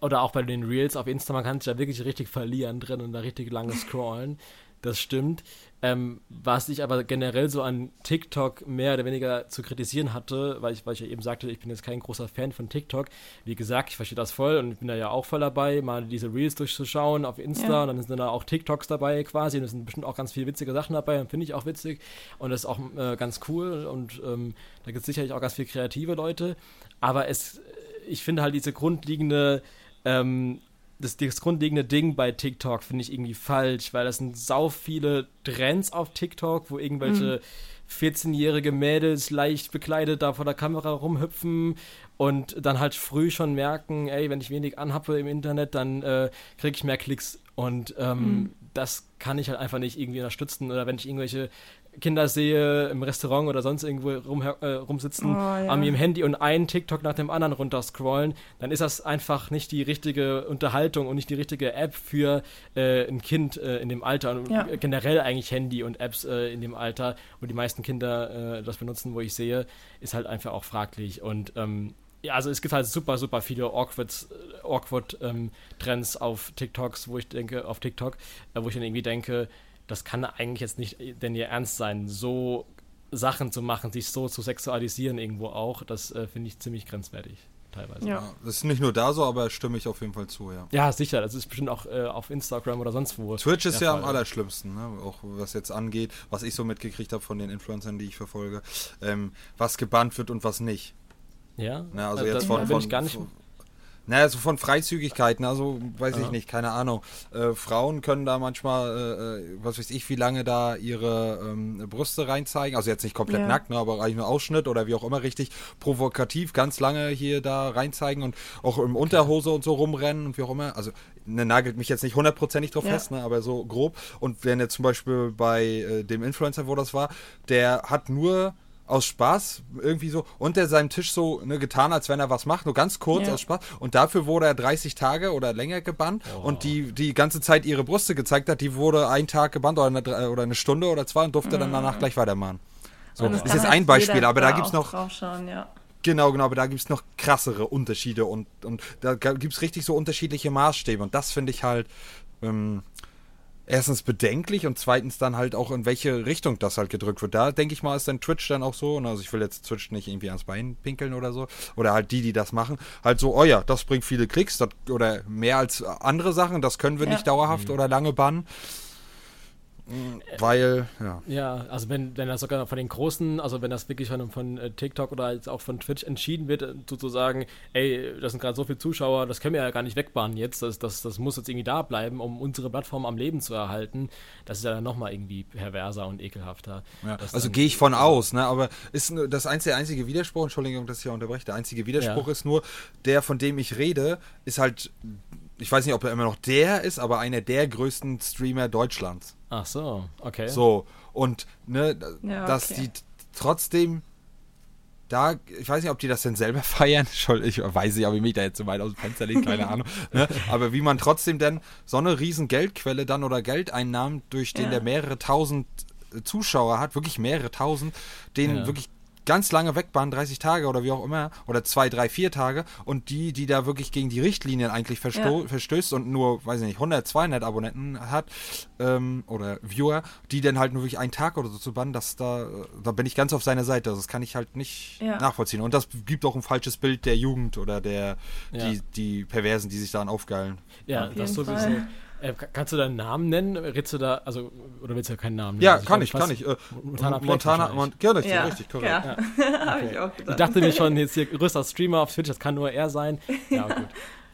oder auch bei den Reels auf Insta, man kann sich da wirklich richtig verlieren drin und da richtig lange scrollen. Das stimmt. Ähm, was ich aber generell so an TikTok mehr oder weniger zu kritisieren hatte, weil ich, weil ich ja eben sagte, ich bin jetzt kein großer Fan von TikTok. Wie gesagt, ich verstehe das voll und ich bin da ja auch voll dabei, mal diese Reels durchzuschauen auf Insta ja. und dann sind da auch TikToks dabei quasi und es sind bestimmt auch ganz viele witzige Sachen dabei und finde ich auch witzig und das ist auch äh, ganz cool und ähm, da gibt es sicherlich auch ganz viele kreative Leute. Aber es, ich finde halt diese grundlegende ähm, das, das grundlegende Ding bei TikTok finde ich irgendwie falsch, weil das sind sau viele Trends auf TikTok, wo irgendwelche mhm. 14-jährige Mädels leicht bekleidet da vor der Kamera rumhüpfen und dann halt früh schon merken, ey, wenn ich wenig anhabe im Internet, dann äh, kriege ich mehr Klicks und ähm, mhm. das kann ich halt einfach nicht irgendwie unterstützen oder wenn ich irgendwelche Kinder sehe im Restaurant oder sonst irgendwo rum, äh, rumsitzen, oh, ja. an ihrem Handy und einen TikTok nach dem anderen runterscrollen, dann ist das einfach nicht die richtige Unterhaltung und nicht die richtige App für äh, ein Kind äh, in dem Alter und ja. generell eigentlich Handy und Apps äh, in dem Alter, wo die meisten Kinder äh, das benutzen, wo ich sehe, ist halt einfach auch fraglich und ähm, ja, also es gibt halt super, super viele awkward, äh, awkward ähm, Trends auf TikToks, wo ich denke, auf TikTok, wo ich dann irgendwie denke, das kann eigentlich jetzt nicht denn ihr Ernst sein, so Sachen zu machen, sich so zu sexualisieren irgendwo auch, das äh, finde ich ziemlich grenzwertig. Teilweise. Ja. Das ist nicht nur da so, aber stimme ich auf jeden Fall zu, ja. Ja, sicher. Das ist bestimmt auch äh, auf Instagram oder sonst wo. Twitch ist ja Fall. am allerschlimmsten, ne? auch was jetzt angeht, was ich so mitgekriegt habe von den Influencern, die ich verfolge, ähm, was gebannt wird und was nicht. Ja, Na, also äh, jetzt von, von, ich gar nicht. Naja, so von Freizügigkeiten, also weiß ja. ich nicht, keine Ahnung. Äh, Frauen können da manchmal, äh, äh, was weiß ich, wie lange da ihre ähm, Brüste reinzeigen. Also jetzt nicht komplett ja. nackt, ne, aber eigentlich nur Ausschnitt oder wie auch immer richtig provokativ ganz lange hier da reinzeigen und auch im Unterhose und so rumrennen und wie auch immer. Also ne, nagelt mich jetzt nicht hundertprozentig drauf ja. fest, ne, aber so grob. Und wenn jetzt zum Beispiel bei äh, dem Influencer, wo das war, der hat nur aus Spaß irgendwie so unter seinem Tisch so ne, getan, als wenn er was macht, nur ganz kurz ja. aus Spaß. Und dafür wurde er 30 Tage oder länger gebannt. Oh. Und die die ganze Zeit ihre Brüste gezeigt hat, die wurde einen Tag gebannt oder eine, oder eine Stunde oder zwei und durfte mhm. dann danach gleich weitermachen. So, das ist jetzt ein Beispiel, aber da gibt es noch. Ja. Genau, genau, aber da gibt es noch krassere Unterschiede und, und da gibt es richtig so unterschiedliche Maßstäbe. Und das finde ich halt. Ähm, erstens bedenklich und zweitens dann halt auch in welche Richtung das halt gedrückt wird. Da denke ich mal, ist dann Twitch dann auch so, und also ich will jetzt Twitch nicht irgendwie ans Bein pinkeln oder so, oder halt die, die das machen, halt so, oh ja, das bringt viele Klicks das, oder mehr als andere Sachen, das können wir ja. nicht dauerhaft mhm. oder lange bannen. Weil, ja. Ja, also wenn, wenn das sogar von den großen, also wenn das wirklich von, von äh, TikTok oder jetzt auch von Twitch entschieden wird, äh, sozusagen, ey, das sind gerade so viele Zuschauer, das können wir ja gar nicht wegbannen jetzt, das, das, das muss jetzt irgendwie da bleiben, um unsere Plattform am Leben zu erhalten, das ist ja dann nochmal irgendwie perverser und ekelhafter. Ja, also gehe ich von aus, ne, aber ist das einzige, der einzige Widerspruch, Entschuldigung, dass ich hier unterbreche, der einzige Widerspruch ja. ist nur, der, von dem ich rede, ist halt ich weiß nicht, ob er immer noch der ist, aber einer der größten Streamer Deutschlands. Ach so, okay. So, und ne, ja, dass die trotzdem da, ich weiß nicht, ob die das denn selber feiern, ich weiß nicht, ob ich mich da jetzt so weit aus dem Fenster lege, keine Ahnung, ne? aber wie man trotzdem denn so eine riesen Geldquelle dann oder Geldeinnahmen, durch den ja. der mehrere tausend Zuschauer hat, wirklich mehrere tausend, den ja. wirklich ganz lange wegbahnen, 30 Tage oder wie auch immer, oder zwei, drei, vier Tage, und die, die da wirklich gegen die Richtlinien eigentlich versto ja. verstößt und nur, weiß ich nicht, 100, 200 Abonnenten hat, ähm, oder Viewer, die dann halt nur wirklich einen Tag oder so zu bannen, das da, da bin ich ganz auf seiner Seite. Also das kann ich halt nicht ja. nachvollziehen. Und das gibt auch ein falsches Bild der Jugend oder der, ja. die, die Perversen, die sich daran aufgeilen. Ja, das sowieso. Fall. Äh, kannst du deinen Namen nennen? Redst du da, also, oder willst du keinen Namen nennen? Ja, also kann ich, kann ich. Äh, Montana, Montana, Mon gerne, ja, richtig, korrekt. Ja. ja. Okay. ich auch gedacht. Ich dachte mir schon, jetzt hier größter Streamer auf Twitch, das kann nur er sein. Ja, gut.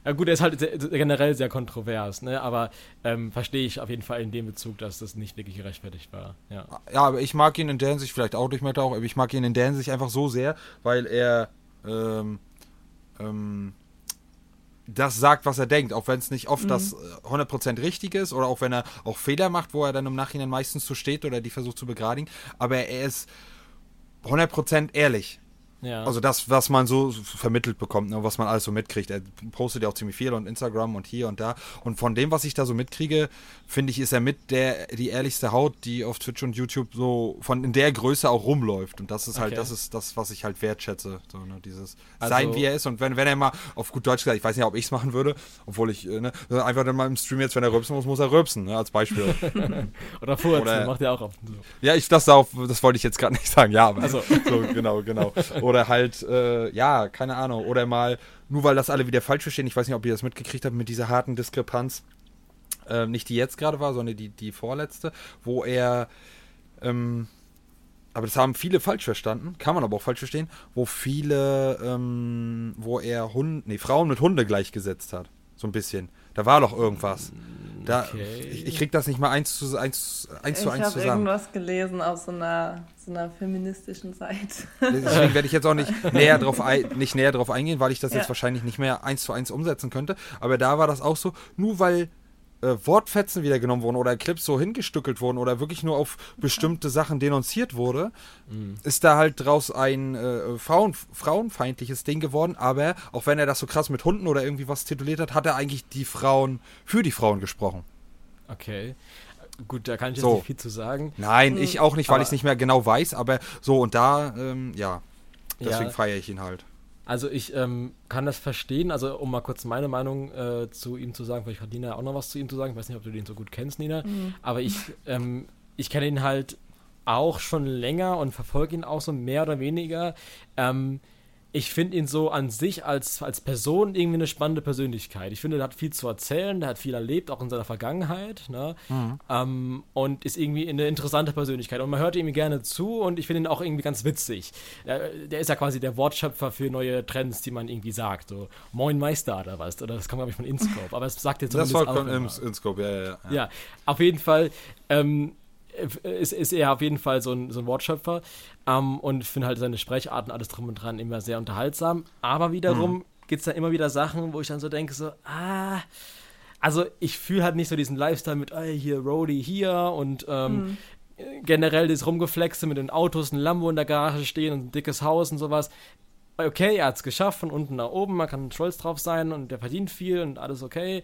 Ja gut, er ist halt sehr, generell sehr kontrovers, ne? aber ähm, verstehe ich auf jeden Fall in dem Bezug, dass das nicht wirklich gerechtfertigt war. Ja. ja, aber ich mag ihn in der Hinsicht, vielleicht auch durch Meta auch, aber ich mag ihn in der Hinsicht einfach so sehr, weil er ähm, ähm, das sagt, was er denkt, auch wenn es nicht oft mhm. das 100% äh, richtig ist oder auch wenn er auch Fehler macht, wo er dann im Nachhinein meistens zu steht oder die versucht zu begradigen, aber er ist 100% ehrlich. Ja. Also das, was man so vermittelt bekommt, ne, was man alles so mitkriegt. Er postet ja auch ziemlich viel und Instagram und hier und da. Und von dem, was ich da so mitkriege, finde ich, ist er mit der die ehrlichste Haut, die auf Twitch und YouTube so von in der Größe auch rumläuft. Und das ist halt, okay. das ist das, was ich halt wertschätze. So, ne, dieses also, Sein, wie er ist. Und wenn, wenn er mal auf gut Deutsch gesagt, ich weiß nicht, ob ich es machen würde, obwohl ich, äh, ne, einfach dann mal im Stream jetzt, wenn er rülpsen muss, muss er rülpsen, ne, als Beispiel. Oder Oder, macht er auch so. Ja, ich, das, auf, das wollte ich jetzt gerade nicht sagen, ja, aber also. so, genau, genau. Oder halt, äh, ja, keine Ahnung. Oder mal, nur weil das alle wieder falsch verstehen, ich weiß nicht, ob ihr das mitgekriegt habt mit dieser harten Diskrepanz. Äh, nicht die jetzt gerade war, sondern die, die vorletzte, wo er, ähm, aber das haben viele falsch verstanden, kann man aber auch falsch verstehen, wo viele, ähm, wo er Hund, nee, Frauen mit Hunde gleichgesetzt hat. So ein bisschen. Da war doch irgendwas. Da, okay. ich, ich, krieg das nicht mal eins zu eins, eins, zu eins zusammen. Ich habe irgendwas gelesen auf so einer, so einer feministischen Seite. Deswegen werde ich jetzt auch nicht näher drauf, ein, nicht näher drauf eingehen, weil ich das ja. jetzt wahrscheinlich nicht mehr eins zu eins umsetzen könnte. Aber da war das auch so, nur weil äh, Wortfetzen wieder genommen wurden oder Clips so hingestückelt wurden oder wirklich nur auf bestimmte Sachen denunziert wurde, mhm. ist da halt draus ein äh, Frauen, frauenfeindliches Ding geworden. Aber auch wenn er das so krass mit Hunden oder irgendwie was tituliert hat, hat er eigentlich die Frauen für die Frauen gesprochen. Okay. Gut, da kann ich jetzt so. nicht viel zu sagen. Nein, mhm. ich auch nicht, weil ich es nicht mehr genau weiß, aber so und da, ähm, ja, deswegen ja. feiere ich ihn halt. Also ich ähm, kann das verstehen, also um mal kurz meine Meinung äh, zu ihm zu sagen, vielleicht hat Nina auch noch was zu ihm zu sagen, ich weiß nicht, ob du den so gut kennst, Nina, mhm. aber ich, ähm, ich kenne ihn halt auch schon länger und verfolge ihn auch so mehr oder weniger. Ähm, ich finde ihn so an sich als, als Person irgendwie eine spannende Persönlichkeit. Ich finde, er hat viel zu erzählen, der hat viel erlebt, auch in seiner Vergangenheit. Ne? Mhm. Ähm, und ist irgendwie eine interessante Persönlichkeit. Und man hört ihm gerne zu und ich finde ihn auch irgendwie ganz witzig. Der, der, ist ja quasi der Wortschöpfer für neue Trends, die man irgendwie sagt. So, Moin Meister oder was. Oder das kam, glaube ich, von Inscope. Aber es sagt jetzt Das war von Inscope, ja, ja, ja. Ja, auf jeden Fall. Ähm, ist, ist er auf jeden Fall so ein, so ein Wortschöpfer. Ähm, und ich finde halt seine Sprecharten, alles drum und dran, immer sehr unterhaltsam. Aber wiederum mhm. gibt es da immer wieder Sachen, wo ich dann so denke, so, ah, also ich fühle halt nicht so diesen Lifestyle mit, ey, hier Roadie hier und ähm, mhm. generell das Rumgeflexe mit den Autos, ein Lambo in der Garage stehen und ein dickes Haus und sowas. Okay, er hat es geschafft, von unten nach oben, man kann stolz drauf sein und der verdient viel und alles okay.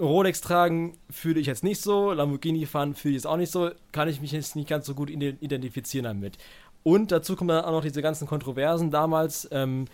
Rolex tragen fühle ich jetzt nicht so, Lamborghini fahren fühle ich jetzt auch nicht so, kann ich mich jetzt nicht ganz so gut identifizieren damit. Und dazu kommen dann auch noch diese ganzen Kontroversen damals, ähm,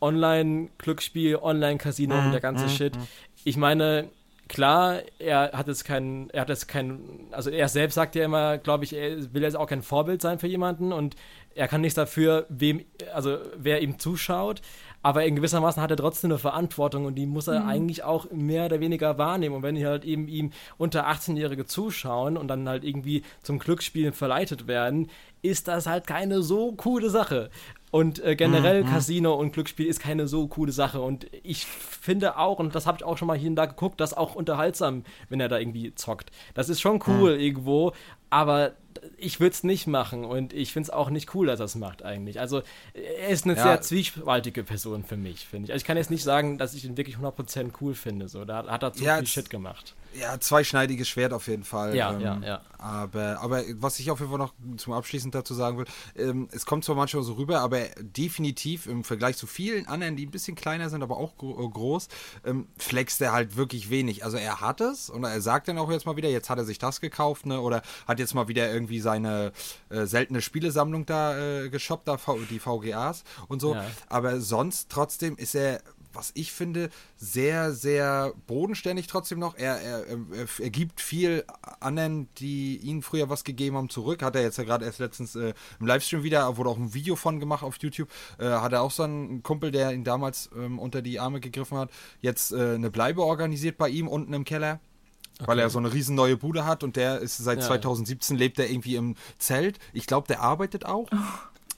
Online-Glücksspiel, Online-Casino und der ganze mm, Shit. Mm. Ich meine, klar, er hat jetzt keinen, er hat jetzt keinen, also er selbst sagt ja immer, glaube ich, er will jetzt auch kein Vorbild sein für jemanden und er kann nichts dafür, wem, also wer ihm zuschaut, aber in gewissermaßen hat er trotzdem eine Verantwortung und die muss er mhm. eigentlich auch mehr oder weniger wahrnehmen. Und wenn hier halt eben ihm unter 18-Jährige zuschauen und dann halt irgendwie zum Glücksspielen verleitet werden, ist das halt keine so coole Sache. Und äh, generell mhm. Casino und Glücksspiel ist keine so coole Sache. Und ich finde auch, und das habe ich auch schon mal hier und da geguckt, das auch unterhaltsam, wenn er da irgendwie zockt. Das ist schon cool mhm. irgendwo, aber ich würde es nicht machen und ich finde es auch nicht cool, dass er es macht eigentlich. Also er ist eine ja. sehr zwiespaltige Person für mich, finde ich. Also ich kann jetzt nicht sagen, dass ich ihn wirklich 100% cool finde. So. Da hat er zu ja, viel Shit gemacht. Ja, zweischneidiges Schwert auf jeden Fall. Ja, ähm, ja, ja. Aber, aber was ich auf jeden Fall noch zum Abschließend dazu sagen will, ähm, es kommt zwar manchmal so rüber, aber definitiv im Vergleich zu vielen anderen, die ein bisschen kleiner sind, aber auch gro groß, ähm, flext er halt wirklich wenig. Also er hat es und er sagt dann auch jetzt mal wieder, jetzt hat er sich das gekauft, ne? Oder hat jetzt mal wieder irgendwie seine äh, seltene Spielesammlung da äh, geshoppt, da die VGAs und so. Ja. Aber sonst trotzdem ist er was ich finde, sehr, sehr bodenständig trotzdem noch. Er, er, er, gibt viel anderen, die ihm früher was gegeben haben, zurück. Hat er jetzt ja gerade erst letztens äh, im Livestream wieder, wurde auch ein Video von gemacht auf YouTube. Äh, hat er auch so einen Kumpel, der ihn damals ähm, unter die Arme gegriffen hat, jetzt äh, eine Bleibe organisiert bei ihm unten im Keller. Okay. Weil er so eine riesen neue Bude hat und der ist seit ja, 2017 lebt er irgendwie im Zelt. Ich glaube, der arbeitet auch. Oh.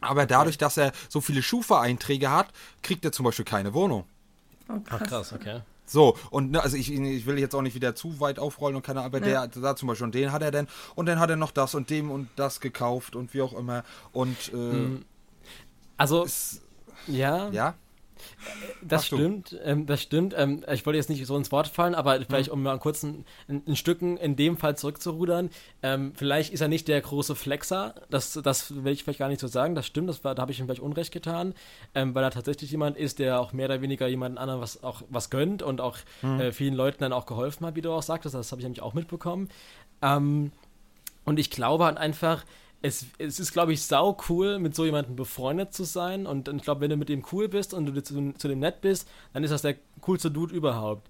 Aber dadurch, dass er so viele Schufa-Einträge hat, kriegt er zum Beispiel keine Wohnung. Oh, krass. Ach, krass, okay. So, und ne, also ich, ich will jetzt auch nicht wieder zu weit aufrollen und keine Ahnung, aber ja. der da zum Beispiel, und den hat er denn, und dann hat er noch das und dem und das gekauft und wie auch immer. Und äh, hm. also ist, ja. Ja. Das Ach, stimmt, ähm, das stimmt. Ähm, ich wollte jetzt nicht so ins Wort fallen, aber vielleicht, um mal kurz ein, ein, Stücken in dem Fall zurückzurudern, ähm, vielleicht ist er nicht der große Flexer, das, das will ich vielleicht gar nicht so sagen, das stimmt, das war, da habe ich ihm vielleicht Unrecht getan, ähm, weil er tatsächlich jemand ist, der auch mehr oder weniger jemanden anderen was, auch was gönnt und auch mhm. äh, vielen Leuten dann auch geholfen hat, wie du auch sagtest, das habe ich nämlich auch mitbekommen. Ähm, und ich glaube halt einfach, es, es ist, glaube ich, sau cool, mit so jemandem befreundet zu sein. Und, und ich glaube, wenn du mit dem cool bist und du zu, zu dem nett bist, dann ist das der coolste Dude überhaupt.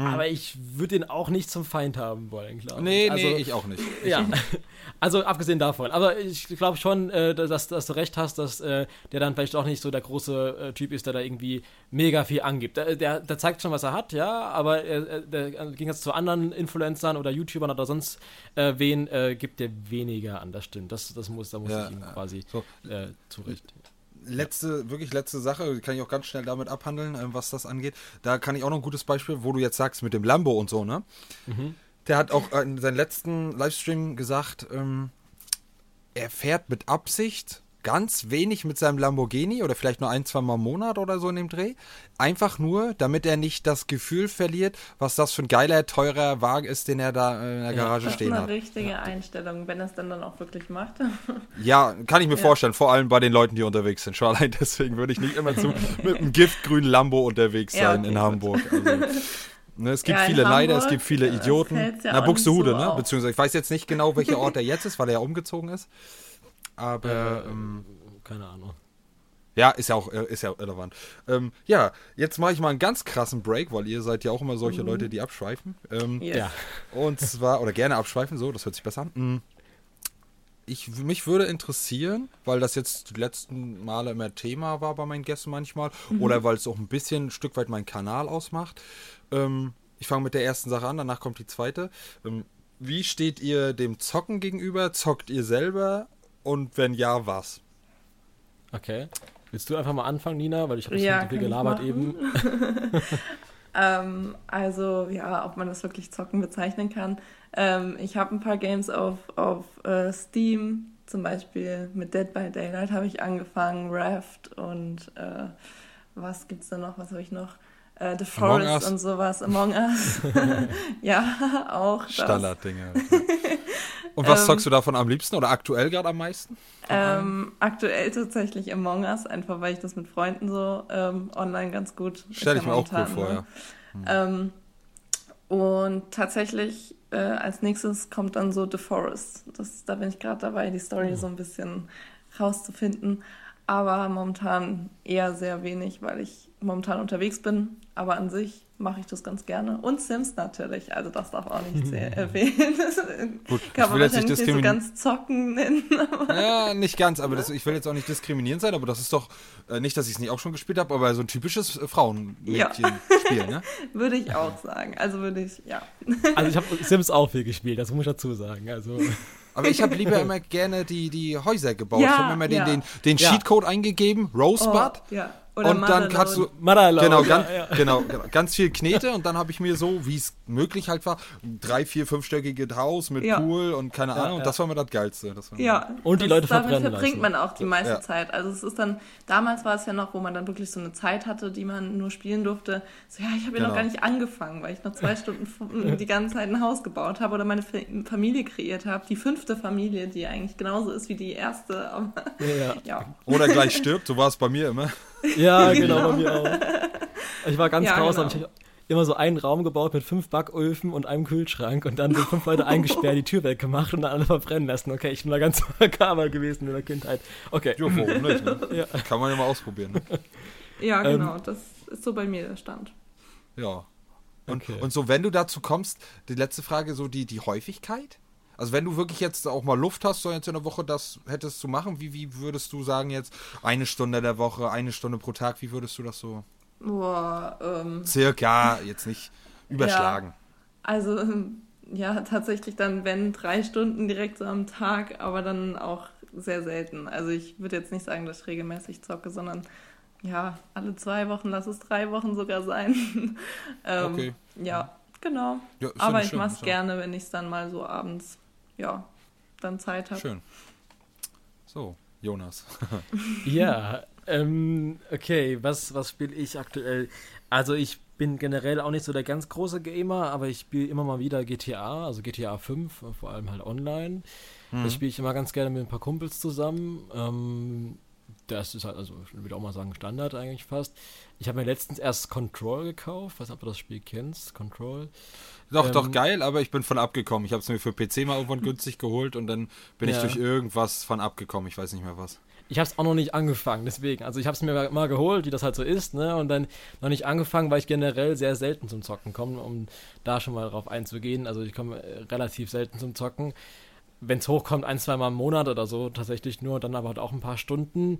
Hm. Aber ich würde ihn auch nicht zum Feind haben wollen, glaube nee, ich. Also, nee, ich auch nicht. Ja, also abgesehen davon. Aber ich glaube schon, äh, dass, dass, du recht hast, dass äh, der dann vielleicht auch nicht so der große äh, Typ ist, der da irgendwie mega viel angibt. Der, der, der zeigt schon, was er hat, ja, aber er, der ging jetzt zu anderen Influencern oder YouTubern oder sonst äh, wen, äh, gibt der weniger an, das stimmt. Das, das muss, da muss ja, ich ihm quasi so. Äh, zurecht letzte, wirklich letzte Sache, kann ich auch ganz schnell damit abhandeln, ähm, was das angeht. Da kann ich auch noch ein gutes Beispiel, wo du jetzt sagst mit dem Lambo und so, ne? Mhm. Der hat auch in seinem letzten Livestream gesagt, ähm, er fährt mit Absicht ganz wenig mit seinem Lamborghini oder vielleicht nur ein, zwei Mal im Monat oder so in dem Dreh. Einfach nur, damit er nicht das Gefühl verliert, was das für ein geiler, teurer Wagen ist, den er da in der Garage ja, stehen hat. Das ist eine richtige ja. Einstellung, wenn er es dann, dann auch wirklich macht. Ja, kann ich mir ja. vorstellen, vor allem bei den Leuten, die unterwegs sind. Schon allein deswegen würde ich nicht immer zu, mit einem giftgrünen Lambo unterwegs sein okay, in Hamburg. Also, Ne, es gibt ja, viele Hamburg, leider, es gibt viele Idioten. Ja Na, Buxtehude, so ne? Beziehungsweise ich weiß jetzt nicht genau, welcher Ort er jetzt ist, weil er ja umgezogen ist. Aber äh, ähm, keine Ahnung. Ja, ist ja auch äh, ist ja irrelevant. Ähm, ja, jetzt mache ich mal einen ganz krassen Break, weil ihr seid ja auch immer solche mhm. Leute, die abschweifen. Ähm, yes. Ja. Und zwar, oder gerne abschweifen, so, das hört sich besser an. Mhm. ich, mich würde interessieren, weil das jetzt die letzten Male immer Thema war bei meinen Gästen manchmal, mhm. oder weil es auch ein bisschen ein Stück weit meinen Kanal ausmacht. Ähm, ich fange mit der ersten Sache an, danach kommt die zweite. Ähm, wie steht ihr dem Zocken gegenüber? Zockt ihr selber? Und wenn ja, was? Okay. Willst du einfach mal anfangen, Nina? Weil ich habe ja, so viel gelabert eben. ähm, also, ja, ob man das wirklich Zocken bezeichnen kann. Ähm, ich habe ein paar Games auf, auf uh, Steam, zum Beispiel mit Dead by Daylight habe ich angefangen, Raft und uh, was es da noch? Was habe ich noch? Uh, The Forest und sowas, Among Us. ja, auch. Standarddinge. Und was ähm, zockst du davon am liebsten oder aktuell gerade am meisten? Ähm, aktuell tatsächlich Among Us, einfach weil ich das mit Freunden so ähm, online ganz gut. Stell ich mir auch cool vor, ja. Hm. und tatsächlich äh, als nächstes kommt dann so The Forest. Das, da bin ich gerade dabei, die Story mhm. so ein bisschen rauszufinden. Aber momentan eher sehr wenig, weil ich momentan unterwegs bin. Aber an sich mache ich das ganz gerne. Und Sims natürlich, also das darf auch nicht sehr erwähnen. Gut, kann man wahrscheinlich nicht, nicht so ganz zocken nennen. ja, nicht ganz, aber das, ich will jetzt auch nicht diskriminierend sein, aber das ist doch, äh, nicht, dass ich es nicht auch schon gespielt habe, aber so ein typisches äh, Frauenmädchen-Spiel, ne? würde ich auch sagen, also würde ich, ja. Also ich habe Sims auch viel gespielt, das muss ich dazu sagen, also... Aber ich habe lieber immer gerne die, die Häuser gebaut. Ja, ich habe immer den, ja. den, den Cheatcode eingegeben, Rosebud. Oh, ja. Oder und dann kannst du Motherload. Genau, ganz, ja, ja. genau, genau, ganz viel Knete und dann habe ich mir so, wie es möglich halt war, ein drei, vier, fünfstöckiges Haus mit ja. Pool und keine Ahnung. Und das war mir das Geilste. Das ja. Und die Leute verbrennen Damit verbringt man auch die meiste Zeit. Also es ist dann, damals war es ja noch, wo man dann wirklich so eine Zeit hatte, die man nur spielen durfte. So, ja, ich habe ja genau. noch gar nicht angefangen, weil ich noch zwei Stunden die ganze Zeit ein Haus gebaut habe oder meine Familie kreiert habe. Die fünfte Familie, die eigentlich genauso ist wie die erste. Ja. Oder gleich stirbt, so war es bei mir immer. Ja, genau, bei mir auch. Ich war ganz ja, grausam. Genau. Ich habe immer so einen Raum gebaut mit fünf Backöfen und einem Kühlschrank und dann sind fünf Leute eingesperrt, die Tür weggemacht und dann alle verbrennen lassen. Okay, ich bin da ganz makaber gewesen in der Kindheit. Okay. Jo, warum nicht? Ne? Ja. Kann man ja mal ausprobieren. Ne? Ja, genau. Ähm, das ist so bei mir der Stand. Ja. Und, okay. und so, wenn du dazu kommst, die letzte Frage, so die, die Häufigkeit? Also wenn du wirklich jetzt auch mal Luft hast, so jetzt in der Woche das hättest zu machen, wie, wie würdest du sagen jetzt eine Stunde der Woche, eine Stunde pro Tag, wie würdest du das so? Boah, ähm, Circa, jetzt nicht überschlagen. Ja, also ja, tatsächlich dann, wenn drei Stunden direkt so am Tag, aber dann auch sehr selten. Also ich würde jetzt nicht sagen, dass ich regelmäßig zocke, sondern ja, alle zwei Wochen, lass es drei Wochen sogar sein. ähm, okay. Ja, genau. Ja, aber ich mache es gerne, wenn ich es dann mal so abends ja, dann Zeit habe. Schön. So, Jonas. ja, ähm, okay, was, was spiele ich aktuell? Also ich bin generell auch nicht so der ganz große Gamer, aber ich spiele immer mal wieder GTA, also GTA 5, vor allem halt online. Mhm. Das spiele ich immer ganz gerne mit ein paar Kumpels zusammen. Ähm, das ist halt, also ich würde auch mal sagen, Standard eigentlich fast. Ich habe mir letztens erst Control gekauft. Weiß nicht, ob du das Spiel kennst. Control. Doch, ähm, doch geil, aber ich bin von abgekommen. Ich habe es mir für PC mal irgendwann günstig geholt und dann bin ja. ich durch irgendwas von abgekommen. Ich weiß nicht mehr was. Ich habe es auch noch nicht angefangen, deswegen. Also ich habe es mir mal geholt, wie das halt so ist, ne? Und dann noch nicht angefangen, weil ich generell sehr selten zum Zocken komme, um da schon mal drauf einzugehen. Also ich komme äh, relativ selten zum Zocken wenn es hochkommt, ein, zwei Mal im Monat oder so tatsächlich nur, dann aber halt auch ein paar Stunden.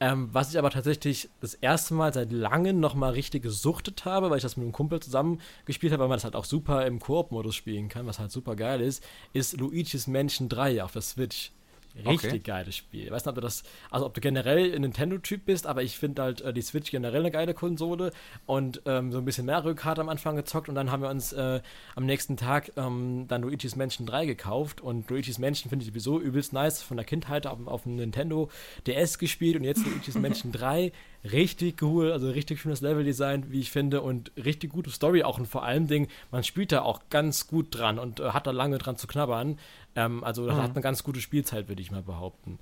Ähm, was ich aber tatsächlich das erste Mal seit langem nochmal richtig gesuchtet habe, weil ich das mit einem Kumpel zusammen gespielt habe, weil man das halt auch super im Koop-Modus spielen kann, was halt super geil ist, ist Luigi's Mansion 3 auf der Switch. Richtig okay. geiles Spiel. Ich weiß nicht, ob du das, also ob du generell ein Nintendo-Typ bist, aber ich finde halt äh, die Switch generell eine geile Konsole und ähm, so ein bisschen mehr Rückkarte am Anfang gezockt und dann haben wir uns äh, am nächsten Tag ähm, dann Luigi's Mansion 3 gekauft und Luigi's Mansion finde ich sowieso übelst nice von der Kindheit auf, auf dem Nintendo DS gespielt und jetzt Luigi's Mansion 3 richtig cool, also richtig schönes Leveldesign, wie ich finde, und richtig gute Story auch. Und vor allem Ding, man spielt da auch ganz gut dran und äh, hat da lange dran zu knabbern. Ähm, also das mhm. hat eine ganz gute Spielzeit, würde ich mal behaupten.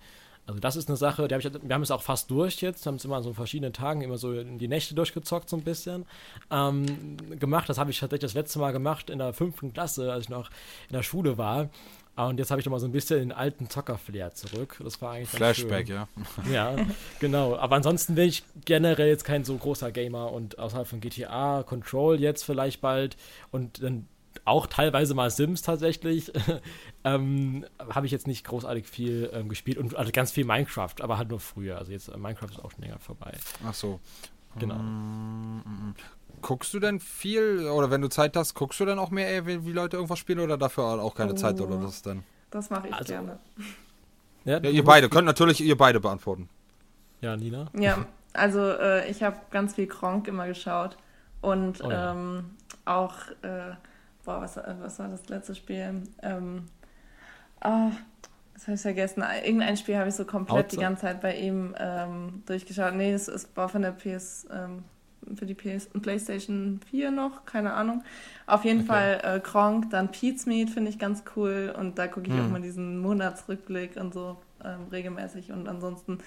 Also das ist eine Sache, hab ich, wir haben es auch fast durch jetzt, haben es immer an so verschiedenen Tagen immer so die Nächte durchgezockt so ein bisschen ähm, gemacht. Das habe ich tatsächlich das letzte Mal gemacht in der fünften Klasse, als ich noch in der Schule war. Ah, und jetzt habe ich nochmal so ein bisschen den alten Zocker-Flair zurück. Das war eigentlich Flashback, ja. Ja, genau. Aber ansonsten bin ich generell jetzt kein so großer Gamer und außerhalb von GTA, Control jetzt vielleicht bald und dann auch teilweise mal Sims tatsächlich. ähm, habe ich jetzt nicht großartig viel ähm, gespielt und also ganz viel Minecraft, aber halt nur früher. Also jetzt äh, Minecraft ist auch schon länger vorbei. Ach so. Genau. Mm, mm, mm. Guckst du denn viel, oder wenn du Zeit hast, guckst du dann auch mehr, ey, wie, wie Leute irgendwas spielen oder dafür auch keine Zeit oder Oh. das dann? Das mache ich Also- gerne. Ja, Ja, ihr beide, könnt natürlich ihr beide beantworten. Ja, Nina? Ja, also äh, ich habe ganz viel Kronk immer geschaut und Oh ja. ähm, auch, äh, boah, was, äh, was war das letzte Spiel? Ähm, ah, das habe ich vergessen. Irgendein Spiel habe ich so komplett die Outside. ganze Zeit bei ihm ähm, durchgeschaut. Nee, es, es war von der PS, ähm, für die PS, PlayStation 4 noch, keine Ahnung. Auf jeden Okay. Fall äh, Kronk, dann Pete's Meat finde ich ganz cool und da gucke ich Hm. auch mal diesen Monatsrückblick und so ähm, regelmäßig und ansonsten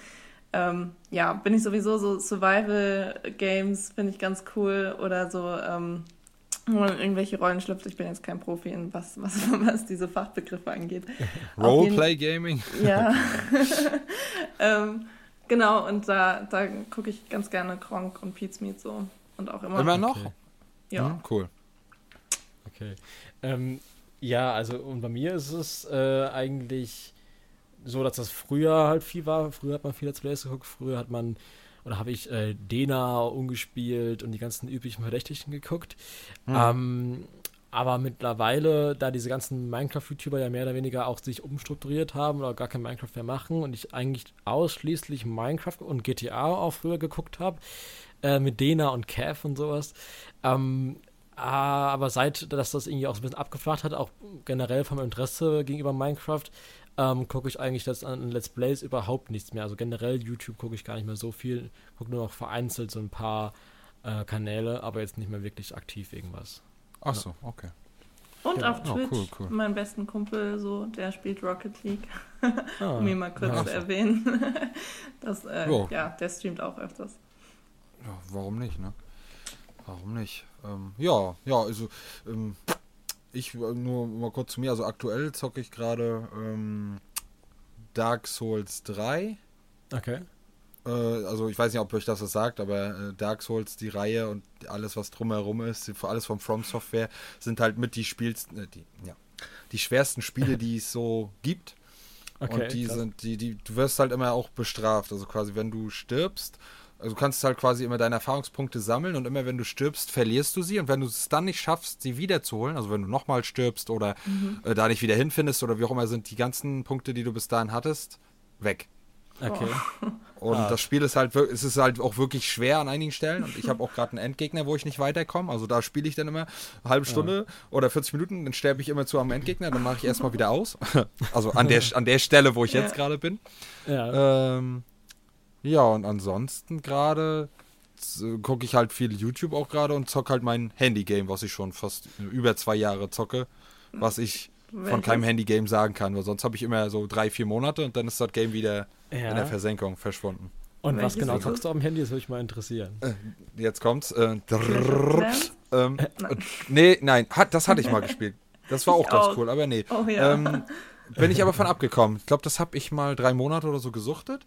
ähm, ja, bin ich sowieso so Survival Games finde ich ganz cool oder so in irgendwelche Rollen schlüpft. Ich bin jetzt kein Profi in was, was, was diese Fachbegriffe angeht. Roleplay Gaming? Ja. ähm, genau, und da, da gucke ich ganz gerne Kronk und Pete's Meat so. Und auch immer. Immer noch? Okay. Ja. Hm, cool. Okay. Ähm, ja, also und bei mir ist es äh, eigentlich so, dass das früher halt viel war. Früher hat man viel Let's Plays geguckt, früher hat man, oder habe ich äh, Dena umgespielt und die ganzen üblichen Verdächtigen geguckt. Ähm, aber mittlerweile, da diese ganzen Minecraft-YouTuber ja mehr oder weniger auch sich umstrukturiert haben oder gar kein Minecraft mehr machen und ich eigentlich ausschließlich Minecraft und GTA auch früher geguckt habe, äh, mit Dena und Cav und sowas. Ähm, ah, aber seit, dass das irgendwie auch so ein bisschen abgeflacht hat, auch generell vom Interesse gegenüber Minecraft, ähm, gucke ich eigentlich das an Let's Plays überhaupt nichts mehr. Also generell YouTube gucke ich gar nicht mehr so viel, gucke nur noch vereinzelt so ein paar äh, Kanäle, aber jetzt nicht mehr wirklich aktiv irgendwas. Ach so, okay. Und Ja. auf Oh, Twitch, cool, cool. mein besten Kumpel, so, der spielt Rocket League, Ah, um ihn mal kurz ja. zu erwähnen. Das, äh, Jo. ja, der streamt auch öfters. Ja, warum nicht, ne? Warum nicht? Ähm, ja, ja, also ähm, ich äh, nur mal kurz zu mir. Also aktuell zocke ich gerade ähm, Dark Souls 3. Okay. Äh, also ich weiß nicht, ob euch das was sagt, aber äh, Dark Souls, die Reihe und alles, was drumherum ist, alles von From Software, sind halt mit die Spiels, äh, die, ja, die schwersten Spiele, die es so gibt. Okay. und die krass. sind, die, die, du wirst halt immer auch bestraft. Also quasi, wenn du stirbst, also du kannst halt quasi immer deine Erfahrungspunkte sammeln und immer wenn du stirbst, verlierst du sie. Und wenn du es dann nicht schaffst, sie wiederzuholen, also wenn du nochmal stirbst oder äh, da nicht wieder hinfindest oder wie auch immer, sind die ganzen Punkte, die du bis dahin hattest, weg. Okay. Und Ah. das Spiel ist halt, es ist halt auch wirklich schwer an einigen Stellen. Und ich habe auch gerade einen Endgegner, wo ich nicht weiterkomme. Also da spiele ich dann immer eine halbe Stunde oder 40 Minuten, dann sterbe ich immer zu am Endgegner, dann mache ich erstmal wieder aus. Also an der, an der Stelle, wo ich jetzt Ja. gerade bin. Ja. Ähm, ja, und ansonsten gerade gucke ich halt viel YouTube auch gerade und zocke halt mein Handy-Game, was ich schon fast über zwei Jahre zocke, was ich von Welches? keinem Handy-Game sagen kann, weil sonst habe ich immer so drei, vier Monate und dann ist das Game wieder ja. in der Versenkung verschwunden. Und was Welches genau ist zockst du am Handy? Das würde mich mal interessieren. Jetzt kommt's. Äh, Clans? ähm, äh, nee, nein, hat, das hatte ich mal gespielt. Das war auch Ich ganz auch. cool, aber nee. Oh ja. Ähm, bin ich aber von abgekommen. Ich glaube, das habe ich mal drei Monate oder so gesuchtet.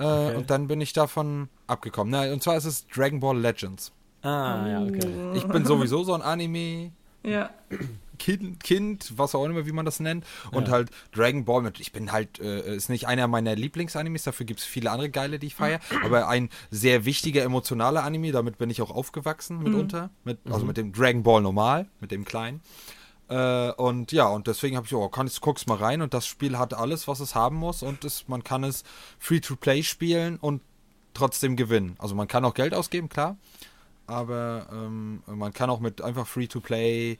Äh, Okay. Und dann bin ich davon abgekommen. Na, und zwar ist es Dragon Ball Legends. Ah, ja, okay. Ich bin sowieso so ein Anime. Ja, Kind, kind, was auch immer, wie man das nennt. Und Ja. halt Dragon Ball, mit, ich bin halt, äh, ist nicht einer meiner Lieblingsanimes, dafür gibt es viele andere geile, die ich feiere. aber ein sehr wichtiger, emotionaler Anime, damit bin ich auch aufgewachsen mitunter. Mit, also mit dem Dragon Ball normal, mit dem kleinen. Äh, und ja, und deswegen habe ich, oh, kann ich, guck's mal rein und das Spiel hat alles, was es haben muss und es, man kann es free-to-play spielen und trotzdem gewinnen. Also man kann auch Geld ausgeben, klar, aber ähm, man kann auch mit einfach free-to-play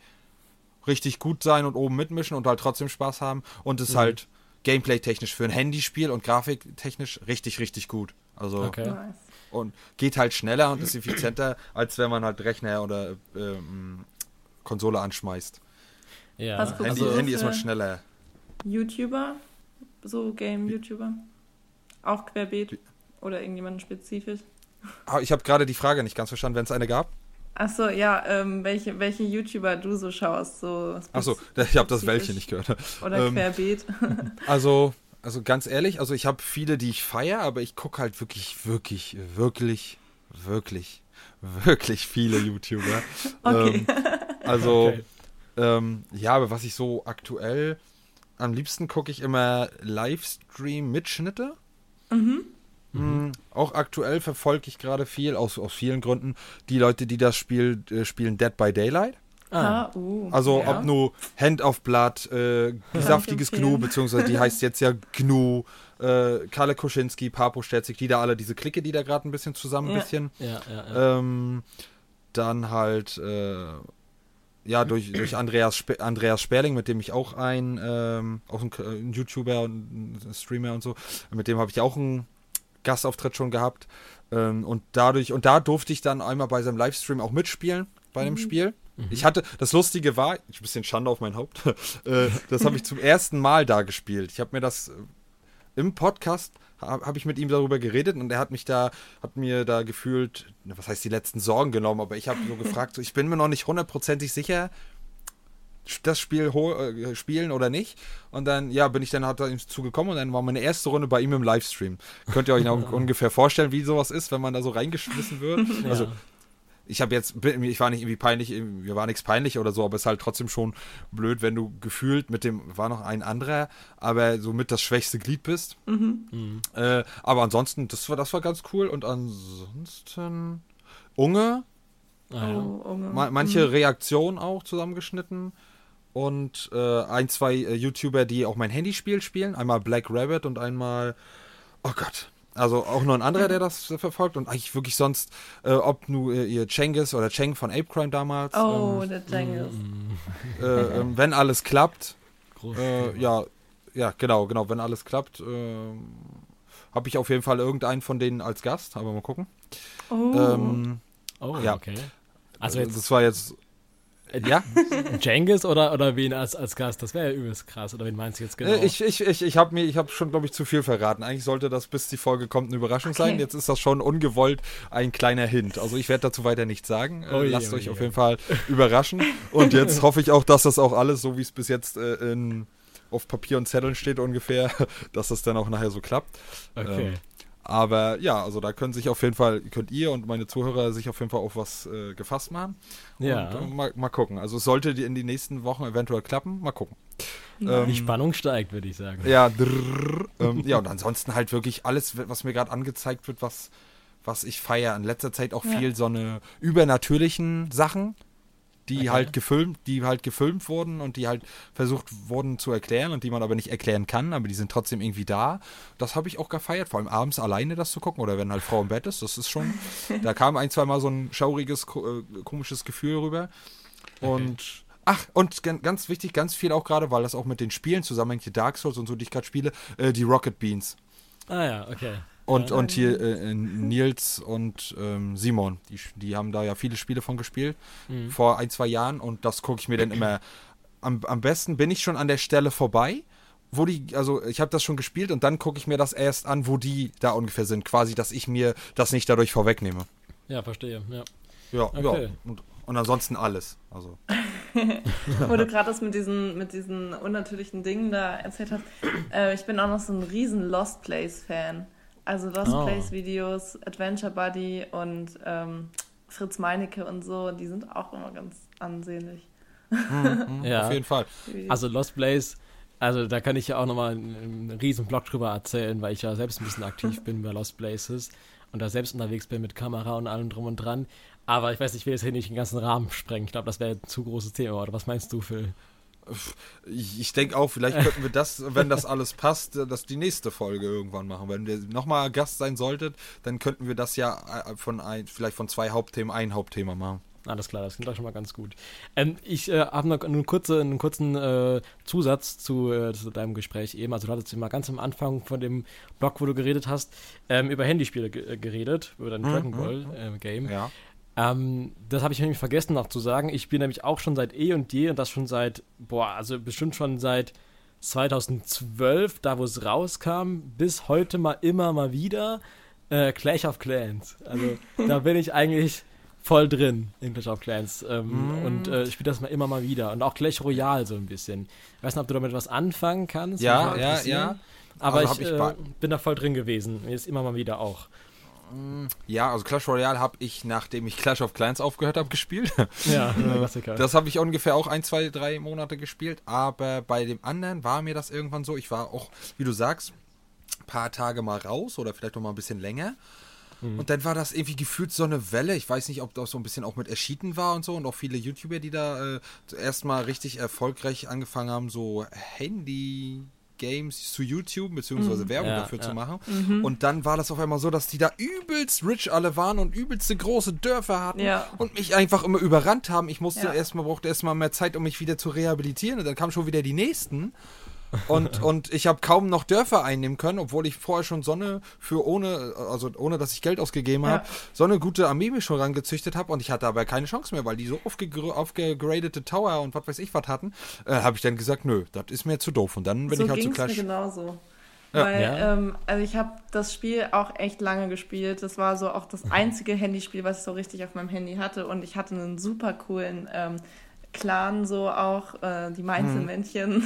richtig gut sein und oben mitmischen und halt trotzdem Spaß haben und ist halt gameplay-technisch für ein Handyspiel und grafiktechnisch richtig, richtig gut. Also Okay. nice. und geht halt schneller und ist effizienter, als wenn man halt Rechner oder ähm, Konsole anschmeißt. Ja. Was guckst Handy, du Handy ist man für- schneller. YouTuber? So Game-YouTuber? Auch querbeet? Oder irgendjemanden spezifisch? Ah, Ich habe gerade die Frage nicht ganz verstanden, wenn es eine gab. Achso, ja, ähm, welche, welche YouTuber du so schaust, so Achso, ich habe das welche nicht gehört. Oder ähm, querbeet. Also, also ganz ehrlich, also ich habe viele, die ich feiere, aber ich gucke halt wirklich, wirklich, wirklich, wirklich, wirklich viele YouTuber. Okay. Ähm, also, Okay. Ähm, ja, aber was ich so aktuell am liebsten gucke ich immer Livestream-Mitschnitte. Mhm. Mhm. Auch aktuell verfolge ich gerade viel, aus, aus vielen Gründen, die Leute, die das Spiel äh, spielen, Dead by Daylight. Ah, uh, Also ja. ob nur Hand auf Blatt, äh, saftiges. Gnu, beziehungsweise die heißt jetzt ja Gnu, äh, Kalle Kuschinski, Papo Sterzig, die da alle, diese Clique, die da gerade ein bisschen zusammen ein Ja. bisschen. Ja, ja, ja. Ähm, dann halt, äh, ja, durch, durch Andreas, Spe Andreas Sperling, mit dem ich auch ein, ähm, auch ein, K- ein YouTuber und ein Streamer und so, mit dem habe ich auch einen Gastauftritt schon gehabt. Ähm, und dadurch, und da durfte ich dann einmal bei seinem Livestream auch mitspielen bei dem Spiel. Ich hatte, das Lustige war, ich ein bisschen Schande auf mein Haupt, äh, das habe ich zum ersten Mal da gespielt. Ich habe mir das äh, im Podcast habe hab ich mit ihm darüber geredet und er hat mich da, hat mir da gefühlt, was heißt die letzten Sorgen genommen, aber ich habe so gefragt, so, ich bin mir noch nicht hundertprozentig sicher, das Spiel äh, spielen oder nicht. Und dann, ja, bin ich dann hat er ihm zugekommen und dann war meine erste Runde bei ihm im Livestream. Könnt ihr euch noch ungefähr vorstellen, wie sowas ist, wenn man da so reingeschmissen wird? Also, ja. Ich habe jetzt, ich war nicht irgendwie peinlich, mir war nichts peinlich oder so, aber es ist halt trotzdem schon blöd, wenn du gefühlt mit dem, war noch ein anderer, aber so mit das schwächste Glied bist. Mhm. Äh, aber ansonsten, das war, das war ganz cool und ansonsten Unge, Ah, ja. Oh, Unge. ma manche Reaktionen auch zusammengeschnitten und äh, ein, zwei äh, YouTuber, die auch mein Handyspiel spielen, einmal Black Rabbit und einmal, oh Gott, also auch nur ein anderer, der das äh, verfolgt und eigentlich wirklich sonst, äh, ob nur äh, ihr Cengiz oder Cheng von Ape Crime damals, Oh, ähm, der Cengiz. äh, ähm, wenn alles klappt, Groß. äh, ja, ja, genau, genau, wenn alles klappt, ähm, habe ich auf jeden Fall irgendeinen von denen als Gast, aber mal gucken. Oh. Ähm, Oh, ja. okay. Also jetzt das war jetzt, ja, Cengiz oder, oder wen als, als Gast? Das wäre ja übelst krass. Oder wen meinst du jetzt genau? Äh, Ich, ich, ich, ich habe mir, ich habe schon, glaube ich, zu viel verraten. Eigentlich sollte das, bis die Folge kommt, eine Überraschung sein. Okay. Jetzt ist das schon ungewollt ein kleiner Hint. Also ich werde dazu weiter nichts sagen. Äh, Oh je, Lasst oh euch je. auf jeden Fall überraschen. Und jetzt hoffe ich auch, dass das auch alles, so wie es bis jetzt äh, in, auf Papier und Zetteln steht ungefähr, dass das dann auch nachher so klappt. okay. ähm, Aber ja, also da können sich auf jeden Fall, könnt ihr und meine Zuhörer sich auf jeden Fall auf was äh, gefasst machen. Ja. Und, äh, mal, mal gucken. Also es sollte die in die nächsten Wochen eventuell klappen. Mal gucken. Die Ähm, Spannung steigt, würde ich sagen. ja, drrr, ähm, ja, und ansonsten halt wirklich alles, was mir gerade angezeigt wird, was, was ich feiere. In letzter Zeit auch Ja. viel so eine übernatürlichen Sachen, die Okay. halt gefilmt, die halt gefilmt wurden und die halt versucht wurden zu erklären und die man aber nicht erklären kann, aber die sind trotzdem irgendwie da. Das habe ich auch gefeiert, vor allem abends alleine das zu gucken oder wenn halt Frau im Bett ist. Das ist schon, da kam ein, zwei Mal so ein schauriges, äh, komisches Gefühl rüber. Und Ach, und gan- ganz wichtig, ganz viel auch gerade, weil das auch mit den Spielen zusammenhängt, hier Dark Souls und so, die ich gerade spiele, äh, die Rocket Beans. Ah ja, okay. Und, und hier äh, äh, Nils und ähm, Simon, die, sch- die haben da ja viele Spiele von gespielt Mhm. vor ein, zwei Jahren und das gucke ich mir dann immer. Am, am besten bin ich schon an der Stelle vorbei, wo die, also ich habe das schon gespielt und dann gucke ich mir das erst an, wo die da ungefähr sind. Quasi, dass ich mir das nicht dadurch vorwegnehme. Ja, verstehe. Ja. Ja, Okay. ja. Und, und ansonsten alles. Also. Wo du gerade das mit diesen, mit diesen unnatürlichen Dingen da erzählt hast. Äh, ich bin auch noch so ein riesen Lost Place-Fan. Also Lost Oh. Place-Videos, Adventure Buddy und ähm, Fritz Meinecke und so, die sind auch immer ganz ansehnlich. Mhm, Ja. Auf jeden Fall. Videos. Also Lost Place, also da kann ich ja auch nochmal einen, einen riesen Blog drüber erzählen, weil ich ja selbst ein bisschen aktiv bin bei Lost Places und da selbst unterwegs bin mit Kamera und allem drum und dran. Aber ich weiß nicht, ich will jetzt hier nicht den ganzen Rahmen sprengen. Ich glaube, das wäre ein zu großes Thema. Oder was meinst du, Phil? Ich, denke auch, vielleicht könnten wir das, wenn das alles passt, das die nächste Folge irgendwann machen. Wenn ihr nochmal Gast sein solltet, dann könnten wir das ja äh, von ein, vielleicht von zwei Hauptthemen ein Hauptthema machen. Alles klar, das klingt doch schon mal ganz gut. Ähm, ich äh, habe noch einen, kurze, einen kurzen äh, Zusatz zu, äh, zu deinem Gespräch eben. Also du hattest mal ganz am Anfang von dem Blog, wo du geredet hast, ähm, über Handyspiele äh, geredet, über dein Mhm, Dragon Ball äh, Game. Ja. Ähm, das habe ich nämlich vergessen noch zu sagen. Ich spiele nämlich auch schon seit eh und je und das schon seit, boah, also bestimmt schon seit 2012, da wo es rauskam, bis heute mal immer mal wieder äh, Clash of Clans. Also da bin ich eigentlich voll drin in Clash of Clans ähm, Mm. und äh, ich spiele das mal immer mal wieder und auch Clash Royale so ein bisschen. Ich weiß nicht, ob du damit was anfangen kannst. Ja, ja, ja. Aber Also ich, ich äh, bin da voll drin gewesen. Jetzt immer mal wieder auch. Ja, also Clash Royale habe ich, nachdem ich Clash of Clans aufgehört habe, gespielt. Ja, Klassiker. Das habe ich ungefähr auch ein, zwei, drei Monate gespielt. Aber bei dem anderen war mir das irgendwann so. Ich war auch, wie du sagst, ein paar Tage mal raus oder vielleicht noch mal ein bisschen länger. Und dann war das irgendwie gefühlt so eine Welle. Ich weiß nicht, ob das so ein bisschen auch mit erschienen war und so. Und auch viele YouTuber, die da äh, zuerst mal richtig erfolgreich angefangen haben, so Handy. Games zu YouTube beziehungsweise Werbung Ja, dafür ja. zu machen. Und dann war das auf einmal so, dass die da übelst rich alle waren und übelste große Dörfer hatten Ja. und mich einfach immer überrannt haben. Ich musste erstmal, brauchte erstmal mehr Zeit, um mich wieder zu rehabilitieren. Und dann kamen schon wieder die nächsten. Und, und ich habe kaum noch Dörfer einnehmen können, obwohl ich vorher schon Sonne für ohne, also ohne dass ich Geld ausgegeben Ja. habe, so eine gute Armee mir schon rangezüchtet habe und ich hatte aber keine Chance mehr, weil die so aufgegr- aufgegradete Tower und was weiß ich was hatten, äh, habe ich dann gesagt, nö, das ist mir zu doof. Und dann bin so ich halt zu ging's mir Clash. genauso. Ja. Weil, Ja. ähm, also ich habe das Spiel auch echt lange gespielt. Das war so auch das Mhm. einzige Handyspiel, was ich so richtig auf meinem Handy hatte. Und ich hatte einen super coolen ähm, Clan, so auch äh, die Mainzelmännchen.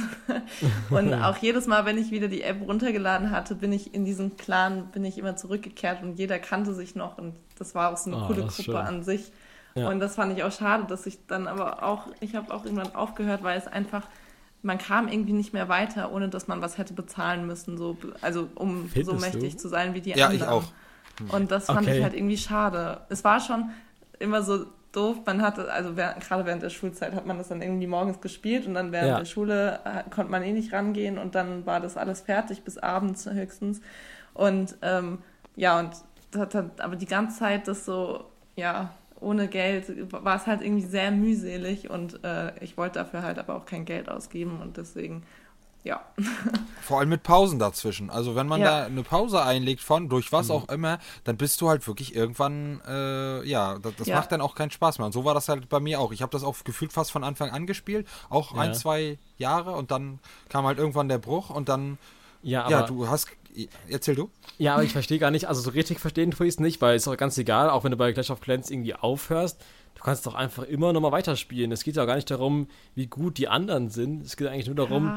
und auch jedes Mal, wenn ich wieder die App runtergeladen hatte, bin ich in diesen Clan, bin ich immer zurückgekehrt und jeder kannte sich noch. Und das war auch so eine Ah, coole Gruppe schön. an sich. Ja. Und das fand ich auch schade, dass ich dann aber auch, ich habe auch irgendwann aufgehört, weil es einfach, man kam irgendwie nicht mehr weiter, ohne dass man was hätte bezahlen müssen, so, also um so Findest mächtig du? zu sein wie die Ja, ich anderen. auch. Und das fand Okay. ich halt irgendwie schade. Es war schon immer so doof, man hatte, also während, gerade während der Schulzeit hat man das dann irgendwie morgens gespielt und dann während Ja. der Schule äh, konnte man eh nicht rangehen und dann war das alles fertig bis abends höchstens. Und ähm, ja, und das hat dann, aber die ganze Zeit das so, ja, ohne Geld war es halt irgendwie sehr mühselig und äh, ich wollte dafür halt aber auch kein Geld ausgeben und deswegen, ja. Vor allem mit Pausen dazwischen. Also wenn man Ja. da eine Pause einlegt von, durch was auch immer, dann bist du halt wirklich irgendwann, äh, ja, das, das Ja. macht dann auch keinen Spaß mehr. Und so war das halt bei mir auch. Ich habe das auch gefühlt fast von Anfang an gespielt, auch Ja. ein, zwei Jahre und dann kam halt irgendwann der Bruch und dann, Ja, aber, ja, du hast, erzähl du? ja, aber ich verstehe gar nicht, also so richtig verstehen tue ich es nicht, weil es ist doch ganz egal, auch wenn du bei Clash of Clans irgendwie aufhörst, du kannst doch einfach immer nochmal weiterspielen. Es geht ja gar nicht darum, wie gut die anderen sind. Es geht eigentlich nur darum,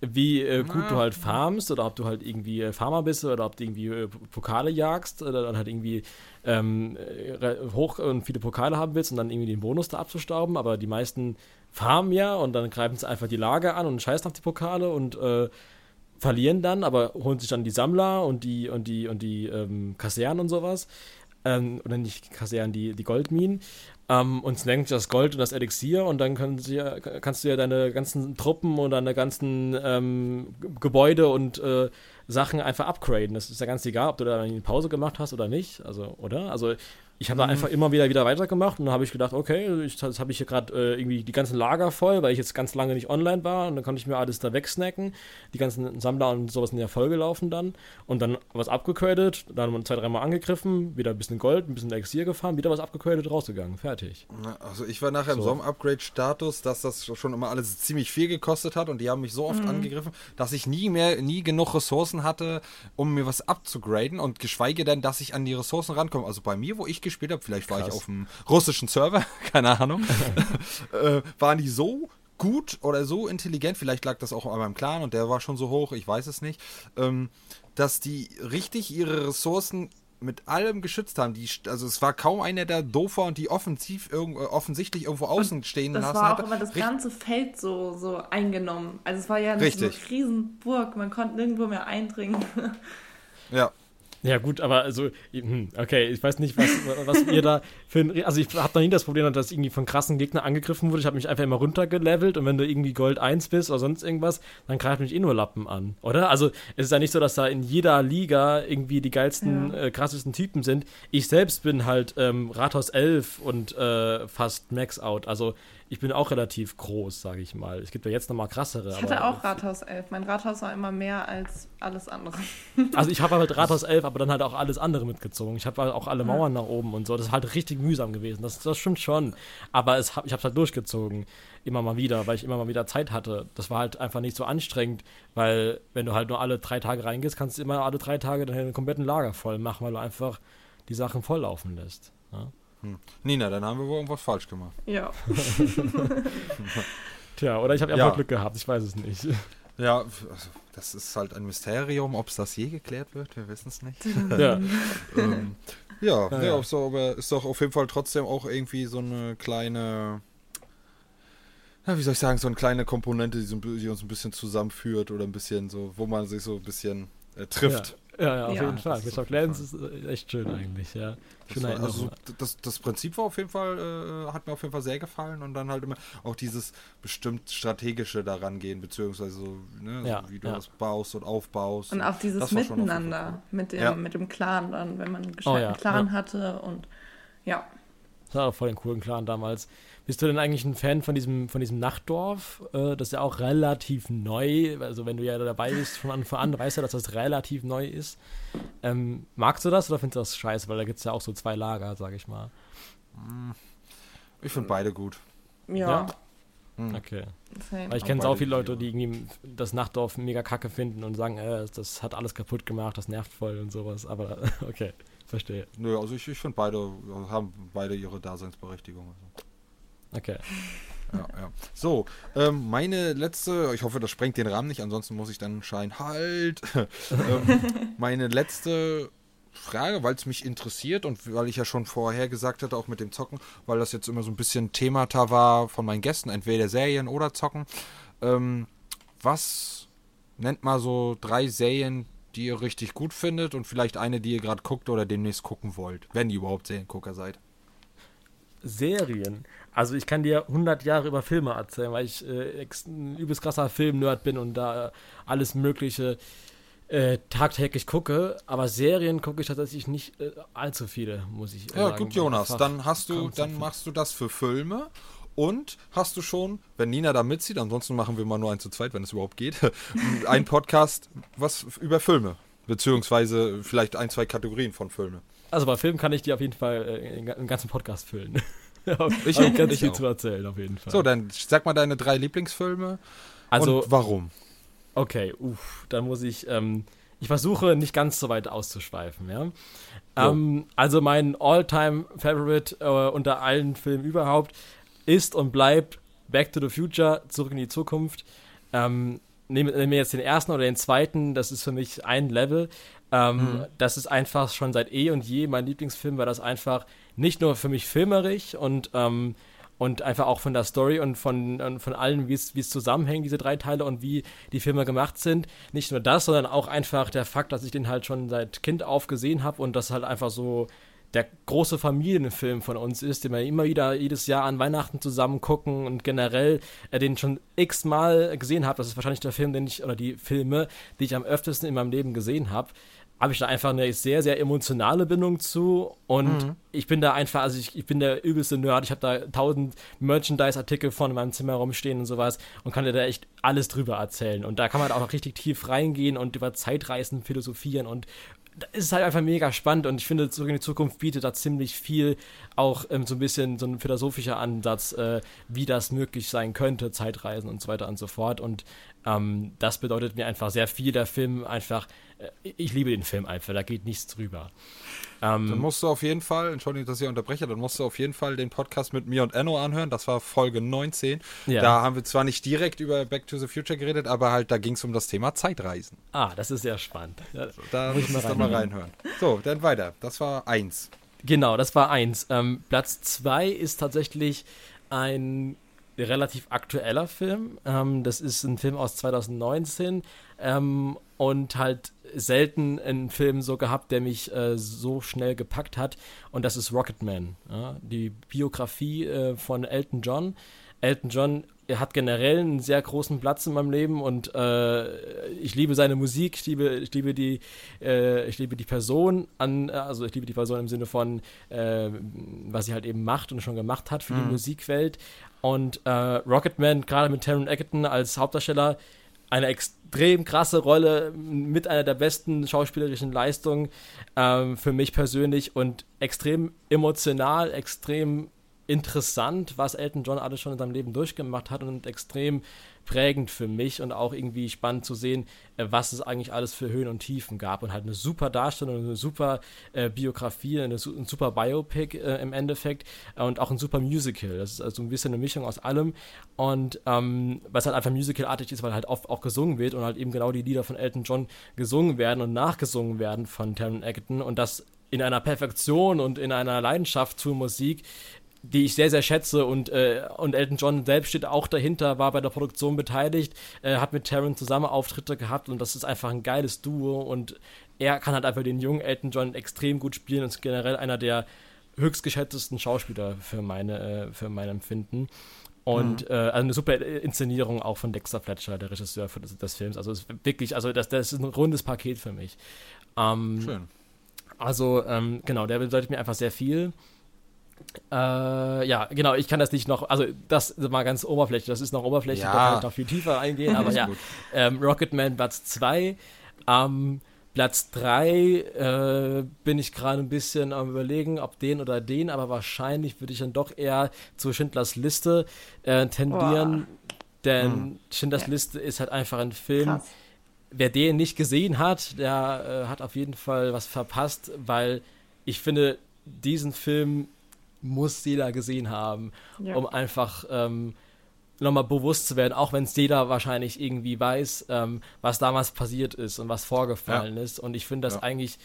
wie äh, gut du halt farmst oder ob du halt irgendwie äh, Farmer bist oder ob du irgendwie äh, Pokale jagst oder dann halt irgendwie ähm, äh, hoch und viele Pokale haben willst und dann irgendwie den Bonus da abzustauben. Aber die meisten farmen ja und dann greifen sie einfach die Lager an und scheißen auf die Pokale und äh, verlieren dann, aber holen sich dann die Sammler und die und die und die ähm, Kasernen und sowas. Ähm, oder nicht Kasernen, die, die Goldminen. Ähm, und snacken das Gold und das Elixier und dann ja, kannst du ja deine ganzen Truppen und deine ganzen ähm, Gebäude und äh, Sachen einfach upgraden. Das ist ja ganz egal, ob du da eine Pause gemacht hast oder nicht. Also, oder? Also ich habe da einfach immer wieder wieder weitergemacht und dann habe ich gedacht, okay, ich, jetzt habe ich hier gerade äh, irgendwie die ganzen Lager voll, weil ich jetzt ganz lange nicht online war und dann konnte ich mir alles da wegsnacken. Die ganzen Sammler und sowas sind ja vollgelaufen dann und dann was abgegradet, dann zwei, dreimal angegriffen, wieder ein bisschen Gold, ein bisschen Elixier gefahren, wieder was abgegradet, rausgegangen, fertig. Also ich war nachher im So. so einem Upgrade-Status, dass das schon immer alles ziemlich viel gekostet hat und die haben mich so oft angegriffen, dass ich nie mehr, nie genug Ressourcen hatte, um mir was abzugraden und geschweige denn, dass ich an die Ressourcen rankomme. Also bei mir, wo ich gespielt habe, vielleicht war ich Krass. auf einem russischen Server, keine Ahnung, äh, waren die so gut oder so intelligent, vielleicht lag das auch an meinem Clan und der war schon so hoch, ich weiß es nicht, ähm, dass die richtig ihre Ressourcen mit allem geschützt haben. Die, also es war kaum einer, der doof war und die offensiv irgend, äh, offensichtlich irgendwo außen stehen Das lassen war auch hatte. immer das Richt- ganze Feld so, so eingenommen. Also es war ja nicht so eine Richtig. Riesenburg, man konnte nirgendwo mehr eindringen. Ja. Ja gut, aber also, hm, okay, ich weiß nicht, was, was ihr da für ein, also ich habe noch nie das Problem, dass ich irgendwie von krassen Gegnern angegriffen wurde. Ich habe mich einfach immer runtergelevelt und wenn du irgendwie Gold 1 bist oder sonst irgendwas, dann greift mich eh nur Lappen an, oder? Also es ist ja nicht so, dass da in jeder Liga irgendwie die geilsten, Ja. äh, krassesten Typen sind. Ich selbst bin halt ähm, Rathaus 11 und äh, fast Max Out, also ich bin auch relativ groß, sage ich mal. Es gibt ja jetzt nochmal krassere. Ich hatte auch Rathaus 11. Mein Rathaus war immer mehr als alles andere. Also ich habe halt Rathaus 11, aber dann halt auch alles andere mitgezogen. Ich habe halt auch alle Mauern nach oben und so. Das ist halt richtig mühsam gewesen. Das, das stimmt schon. Aber es ich habe es halt durchgezogen. Immer mal wieder, weil ich immer mal wieder Zeit hatte. Das war halt einfach nicht so anstrengend, weil wenn du halt nur alle drei Tage reingehst, kannst du immer alle drei Tage deinen kompletten Lager voll machen, weil du einfach die Sachen volllaufen lässt. Ja? Nina, dann haben wir wohl irgendwas falsch gemacht. Ja. Tja, oder ich habe Ja. einfach Glück gehabt, ich weiß es nicht. Ja, also, das ist halt ein Mysterium, ob es das je geklärt wird, wir wissen es nicht. ja. ähm, Ja, Ja, nee, ja. so, aber ist doch auf jeden Fall trotzdem auch irgendwie so eine kleine, ja, wie soll ich sagen, so eine kleine Komponente, die, so, die uns ein bisschen zusammenführt oder ein bisschen so, wo man sich so ein bisschen äh, trifft. Ja, ja, ja auf Ja. jeden Fall. Jeden Lenz ist äh, echt schön eigentlich, ja. Das, war, also, das, das Prinzip war auf jeden Fall, äh, hat mir auf jeden Fall sehr gefallen und dann halt immer auch dieses bestimmt strategische daran gehen, beziehungsweise so, ne, Ja, so wie du ja. das baust und aufbaust. Und auch dieses Miteinander mit dem, Ja. mit dem Clan dann, wenn man einen Oh gescheiten ja, Clan ja. hatte und ja. Das war auch voll den coolen Clan damals. Bist du denn eigentlich ein Fan von diesem, von diesem Nachtdorf? Äh, das ist ja auch relativ neu. Also wenn du ja dabei bist von Anfang an, weißt du, dass das relativ neu ist. Ähm, magst du das oder findest du das scheiße? Weil da gibt es ja auch so zwei Lager, sag ich mal. Ich finde beide gut. Ja, Ja? Hm. Okay. same. Weil ich kenne auch viele Leute, die irgendwie das Nachtdorf mega kacke finden und sagen, äh, das hat alles kaputt gemacht, das nervt voll und sowas. Aber okay, verstehe. Nö, also ich, ich finde beide haben beide ihre Daseinsberechtigung. Also. Okay. Ja, ja. So, ähm, meine letzte, ich hoffe, das sprengt den Rahmen nicht, ansonsten muss ich dann scheinen, halt. ähm, meine letzte Frage, weil es mich interessiert und weil ich ja schon vorher gesagt hatte, auch mit dem Zocken, weil das jetzt immer so ein bisschen Themata war von meinen Gästen, entweder Serien oder Zocken. Ähm, was nennt mal so drei Serien, die ihr richtig gut findet und vielleicht eine, die ihr gerade guckt oder demnächst gucken wollt, wenn ihr überhaupt Seriengucker seid? Serien. Also ich kann dir 100 Jahre über Filme erzählen, weil ich äh, ein übelst krasser Film-Nerd bin und da äh, alles Mögliche äh, tagtäglich gucke. Aber Serien gucke ich tatsächlich nicht äh, allzu viele, muss ich Ja, sagen. gut, Jonas, dann hast du, dann machst du das für Filme und hast du schon, wenn Nina da mitzieht, ansonsten machen wir mal nur eins zu zweit, wenn es überhaupt geht, ein Podcast was über Filme, beziehungsweise vielleicht ein, zwei Kategorien von Filme. Also bei Filmen kann ich dir auf jeden Fall äh, einen einen ganzen Podcast füllen. Ich Hab auch, ganz ich viel zu erzählen, auf jeden Fall. So, dann sag mal deine drei Lieblingsfilme also, und warum. Okay, uff, dann muss ich, ähm, ich versuche nicht ganz so weit auszuschweifen, ja. Ähm, also mein All-Time-Favorite äh, unter allen Filmen überhaupt ist und bleibt Back to the Future, Zurück in die Zukunft. Ähm, Nehmen wir jetzt den ersten oder den zweiten, das ist für mich ein Level. Ähm, Das ist einfach schon seit eh und je mein Lieblingsfilm, weil das einfach nicht nur für mich filmerisch und ähm, und einfach auch von der Story und von, von allem, wie es wie es zusammenhängt, diese drei Teile und wie die Filme gemacht sind. Nicht nur das, sondern auch einfach der Fakt, dass ich den halt schon seit Kind auf gesehen habe und das halt einfach so der große Familienfilm von uns ist, den wir immer wieder jedes Jahr an Weihnachten zusammen gucken und generell äh, den schon x-mal gesehen habe. Das ist wahrscheinlich der Film, den ich, oder die Filme, die ich am öftesten in meinem Leben gesehen habe. Habe ich da einfach eine sehr, sehr emotionale Bindung zu und ich bin da einfach, also ich, ich bin der übelste Nerd. Ich habe da tausend Merchandise-Artikel von in meinem Zimmer rumstehen und sowas und kann dir da echt alles drüber erzählen. Und da kann man auch noch richtig tief reingehen und über Zeitreisen philosophieren und es ist halt einfach mega spannend und ich finde, Zurück in die Zukunft bietet da ziemlich viel, auch ähm, so ein bisschen so ein philosophischer Ansatz, äh, wie das möglich sein könnte, Zeitreisen und so weiter und so fort. Und ähm, das bedeutet mir einfach sehr viel. Der Film einfach, ich liebe den Film einfach, da geht nichts drüber. Dann Ähm, musst du auf jeden Fall, Entschuldigung, dass ich unterbreche, dann musst du auf jeden Fall den Podcast mit mir und Enno anhören. Das war Folge 19. Ja. Da haben wir zwar nicht direkt über Back to the Future geredet, aber halt da ging es um das Thema Zeitreisen. ah, das ist sehr spannend. Ja, Da Muss ich mal du mal reinhören. So, dann weiter. Das war eins. Genau, das war eins. Ähm, Platz zwei ist tatsächlich ein relativ aktueller Film. Ähm, das ist ein Film aus 2019 ähm, und halt selten einen Film so gehabt, der mich äh, so schnell gepackt hat. Und das ist Rocketman, ja? die Biografie äh, von Elton John. Elton John er hat generell einen sehr großen Platz in meinem Leben und äh, ich liebe seine Musik, ich liebe, ich liebe die, äh, ich liebe die Person an, also ich liebe die Person im Sinne von, äh, was sie halt eben macht und schon gemacht hat für die Musikwelt. Und äh, Rocketman, gerade mit Taron Egerton als Hauptdarsteller, eine extrem krasse Rolle mit einer der besten schauspielerischen Leistungen ähm, für mich persönlich und extrem emotional, extrem interessant, was Elton John alles schon in seinem Leben durchgemacht hat und extrem prägend für mich und auch irgendwie spannend zu sehen, äh, was es eigentlich alles für Höhen und Tiefen gab und halt eine super Darstellung, eine super äh, Biografie, eine, ein super Biopic äh, im Endeffekt äh, und auch ein super Musical. Das ist also ein bisschen eine Mischung aus allem und ähm, was halt einfach musicalartig ist, weil halt oft auch gesungen wird und halt eben genau die Lieder von Elton John gesungen werden und nachgesungen werden von Taron Egerton und das in einer Perfektion und in einer Leidenschaft zur Musik, die ich sehr, sehr schätze und, äh, und Elton John selbst steht auch dahinter, war bei der Produktion beteiligt, äh, hat mit Taron zusammen Auftritte gehabt und das ist einfach ein geiles Duo und er kann halt einfach den jungen Elton John extrem gut spielen und ist generell einer der höchstgeschätztesten Schauspieler für meine, äh, für mein Empfinden. Und mhm. äh, also eine super Inszenierung auch von Dexter Fletcher, der Regisseur des, des Films. Also ist wirklich, also das, das ist ein rundes Paket für mich. Ähm, Schön. Also, ähm, genau, der bedeutet mir einfach sehr viel. Äh, ja, genau, ich kann das nicht noch, also das ist mal ganz oberflächlich, das ist noch oberflächlich, ja. da kann ich noch viel tiefer eingehen, aber ja, ähm, Rocketman Platz 2, ähm, Platz 3 äh, bin ich gerade ein bisschen am überlegen, ob den oder den, aber wahrscheinlich würde ich dann doch eher zu Schindlers Liste äh, tendieren, Boah. denn hm. Schindlers ja. Liste ist halt einfach ein Film, Krass. wer den nicht gesehen hat, der äh, hat auf jeden Fall was verpasst, weil ich finde, diesen Film muss jeder gesehen haben, ja. um einfach ähm, nochmal bewusst zu werden, auch wenn es jeder wahrscheinlich irgendwie weiß, ähm, was damals passiert ist und was vorgefallen ja. ist. Und ich finde das ja. eigentlich,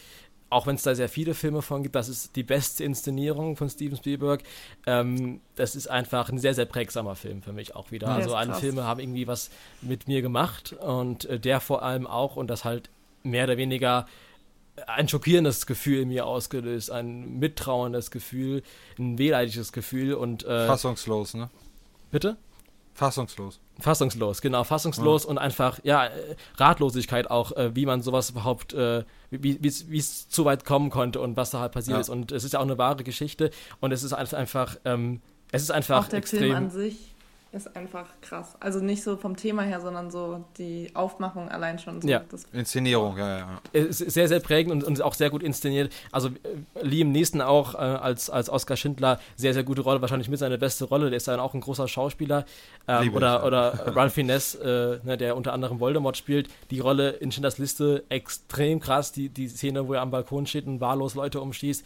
auch wenn es da sehr viele Filme von gibt, das ist die beste Inszenierung von Steven Spielberg. Ähm, das ist einfach ein sehr, sehr prägsamer Film für mich auch wieder. Ja, also alle Filme haben irgendwie was mit mir gemacht und äh, der vor allem auch und das halt mehr oder weniger ein schockierendes Gefühl in mir ausgelöst, ein mittrauendes Gefühl, ein wehleidiges Gefühl und äh, fassungslos, ne? Bitte? Fassungslos. Fassungslos, genau, fassungslos ja. und einfach, ja, Ratlosigkeit auch, äh, wie man sowas überhaupt, äh, wie es zu weit kommen konnte und was da halt passiert ja. ist. Und es ist ja auch eine wahre Geschichte und es ist einfach, ähm, es ist einfach auch der extrem. Film an sich ist einfach krass. Also nicht so vom Thema her, sondern so die Aufmachung allein schon. So ja. Inszenierung, ja, ja. Es ist sehr, sehr prägend und, und auch sehr gut inszeniert. Also äh, Liam Neeson auch äh, als, als Oscar Schindler, sehr, sehr gute Rolle, wahrscheinlich mit seine beste Rolle. Der ist dann auch ein großer Schauspieler. Ähm, oder, oder Ralph Fiennes, äh, ne, der unter anderem Voldemort spielt. Die Rolle in Schindlers Liste extrem krass. Die, die Szene, wo er am Balkon steht und wahllos Leute umschießt,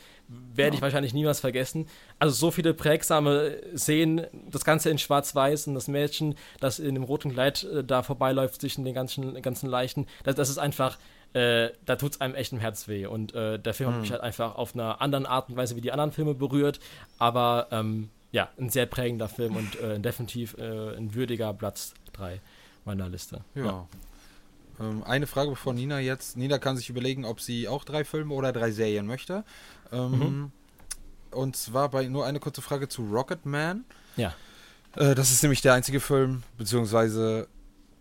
werde ja. ich wahrscheinlich niemals vergessen. Also so viele prägsame Szenen, das Ganze in schwarz-weiß und das Mädchen, das in dem roten Kleid äh, da vorbeiläuft zwischen den ganzen, ganzen Leichen, das, das ist einfach, äh, da tut es einem echt im Herz weh. Und äh, der Film mhm. hat mich halt einfach auf einer anderen Art und Weise wie die anderen Filme berührt, aber ähm, ja, ein sehr prägender Film und äh, definitiv äh, ein würdiger Platz 3 meiner Liste. ja. ja ähm, eine Frage bevor Nina jetzt. Nina kann sich überlegen, ob sie auch drei Filme oder drei Serien möchte. Ähm, mhm. Und zwar bei nur eine kurze Frage zu Rocket Man. Ja. Äh, das ist nämlich der einzige Film, beziehungsweise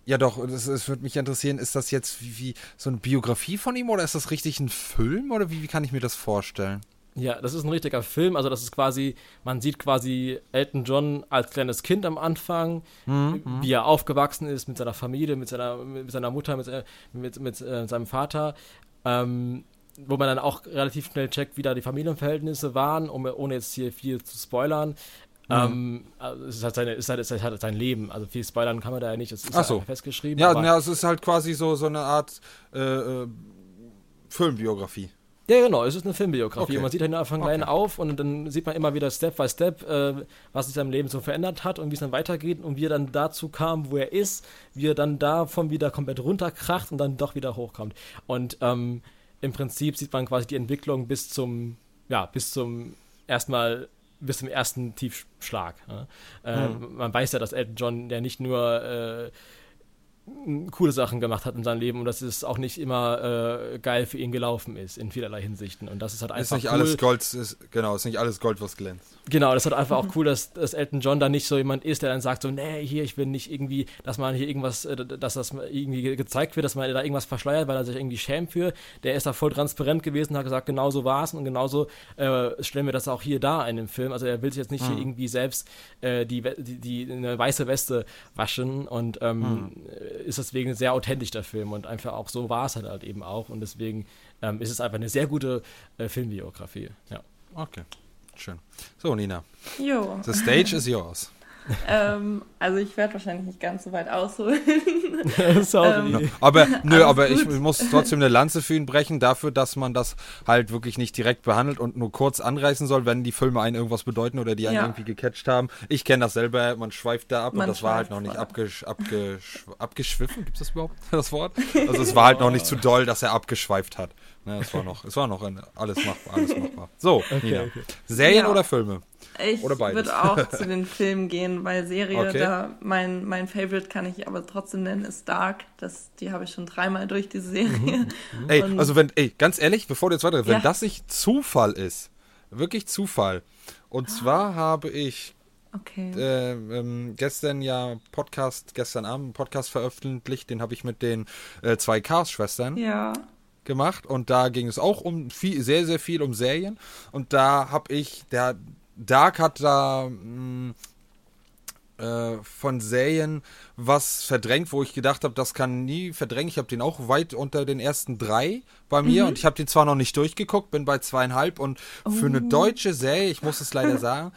ja, doch, es, würde mich interessieren, ist das jetzt wie, wie, so eine Biografie von ihm oder ist das richtig ein Film oder wie, wie kann ich mir das vorstellen? Ja, das ist ein richtiger Film. Also, das ist quasi, man sieht quasi Elton John als kleines Kind am Anfang, mhm. wie er aufgewachsen ist mit seiner Familie, mit seiner, mit seiner Mutter, mit, mit, mit äh, seinem Vater. Ähm, wo man dann auch relativ schnell checkt, wie da die Familienverhältnisse waren, um, ohne jetzt hier viel zu spoilern. Mhm. Ähm, also es ist halt, seine, ist halt, ist halt sein Leben. Also viel spoilern kann man da ja nicht. Es ist Ach so. halt festgeschrieben. Ja, ja, es ist halt quasi so, so eine Art äh, äh, Filmbiografie. Ja, genau, es ist eine Filmbiografie. Okay. Man sieht halt von klein okay. auf und dann sieht man immer wieder Step by Step, äh, was sich seinem Leben so verändert hat und wie es dann weitergeht und wie er dann dazu kam, wo er ist, wie er dann davon wieder komplett runterkracht und dann doch wieder hochkommt. Und ähm, im Prinzip sieht man quasi die Entwicklung bis zum, ja, bis zum erstmal bis zum ersten Tiefschlag. Ja. Äh, mhm. Man weiß ja, dass Elton John der nicht nur äh, coole Sachen gemacht hat in seinem Leben und dass es auch nicht immer äh, geil für ihn gelaufen ist in vielerlei Hinsichten. Und das ist halt einfach ist nicht cool. alles Gold ist, genau ist nicht alles Gold was glänzt. Genau das ist halt einfach auch cool dass, dass Elton John da nicht so jemand ist der dann sagt so nee hier ich will nicht irgendwie dass man hier irgendwas äh, dass das irgendwie gezeigt wird dass man da irgendwas verschleiert weil er sich irgendwie schämt für. Der ist da voll transparent gewesen hat gesagt genau so war es und genauso äh, stellen wir das auch hier da in dem Film. Also er will sich jetzt nicht mhm. hier irgendwie selbst äh, die, die, die eine weiße Weste waschen und ähm, mhm ist deswegen sehr authentisch der Film und einfach auch so war es halt, halt eben auch und deswegen ähm, ist es einfach eine sehr gute äh, Filmbiografie. Ja. Okay, schön. So, Nina. Jo. The stage is yours. ähm, also ich werde wahrscheinlich nicht ganz so weit ausholen. Sorry. Ähm, Aber nö, aber ich gut. muss trotzdem eine Lanze für ihn brechen, dafür, dass man das halt wirklich nicht direkt behandelt und nur kurz anreißen soll, wenn die Filme einen irgendwas bedeuten oder die einen Ja. irgendwie gecatcht haben. Ich kenne das selber, man schweift da ab Man und das war halt noch nicht abgesch abgesch abgeschwiffen. Gibt es das überhaupt, das Wort? Also es war halt noch nicht zu doll, dass er abgeschweift hat. Ne, es war noch, es war noch ein, alles machbar, alles machbar. So, Nina. okay. Serien Ja. oder Filme? Ich würde auch zu den Filmen gehen, weil Serie, Okay. da mein, mein Favorite kann ich aber trotzdem nennen, ist Dark. Das, die habe ich schon dreimal durch, diese Serie. Ey, Und- also wenn, ey, ganz ehrlich, bevor du jetzt weiter, wenn Ja. das nicht Zufall ist, wirklich Zufall. Und zwar habe ich Okay. äh, ähm, gestern ja Podcast, gestern Abend einen Podcast veröffentlicht, den habe ich mit den äh, zwei Cars-Schwestern ja. gemacht und da ging es auch um viel, sehr, sehr viel um Serien und da habe ich, der Dark hat da mh, äh, von Serien was verdrängt, wo ich gedacht habe, das kann nie verdrängen. Ich habe den auch weit unter den ersten drei bei mir und ich habe den zwar noch nicht durchgeguckt, bin bei zweieinhalb und für eine deutsche Serie, ich muss es leider sagen,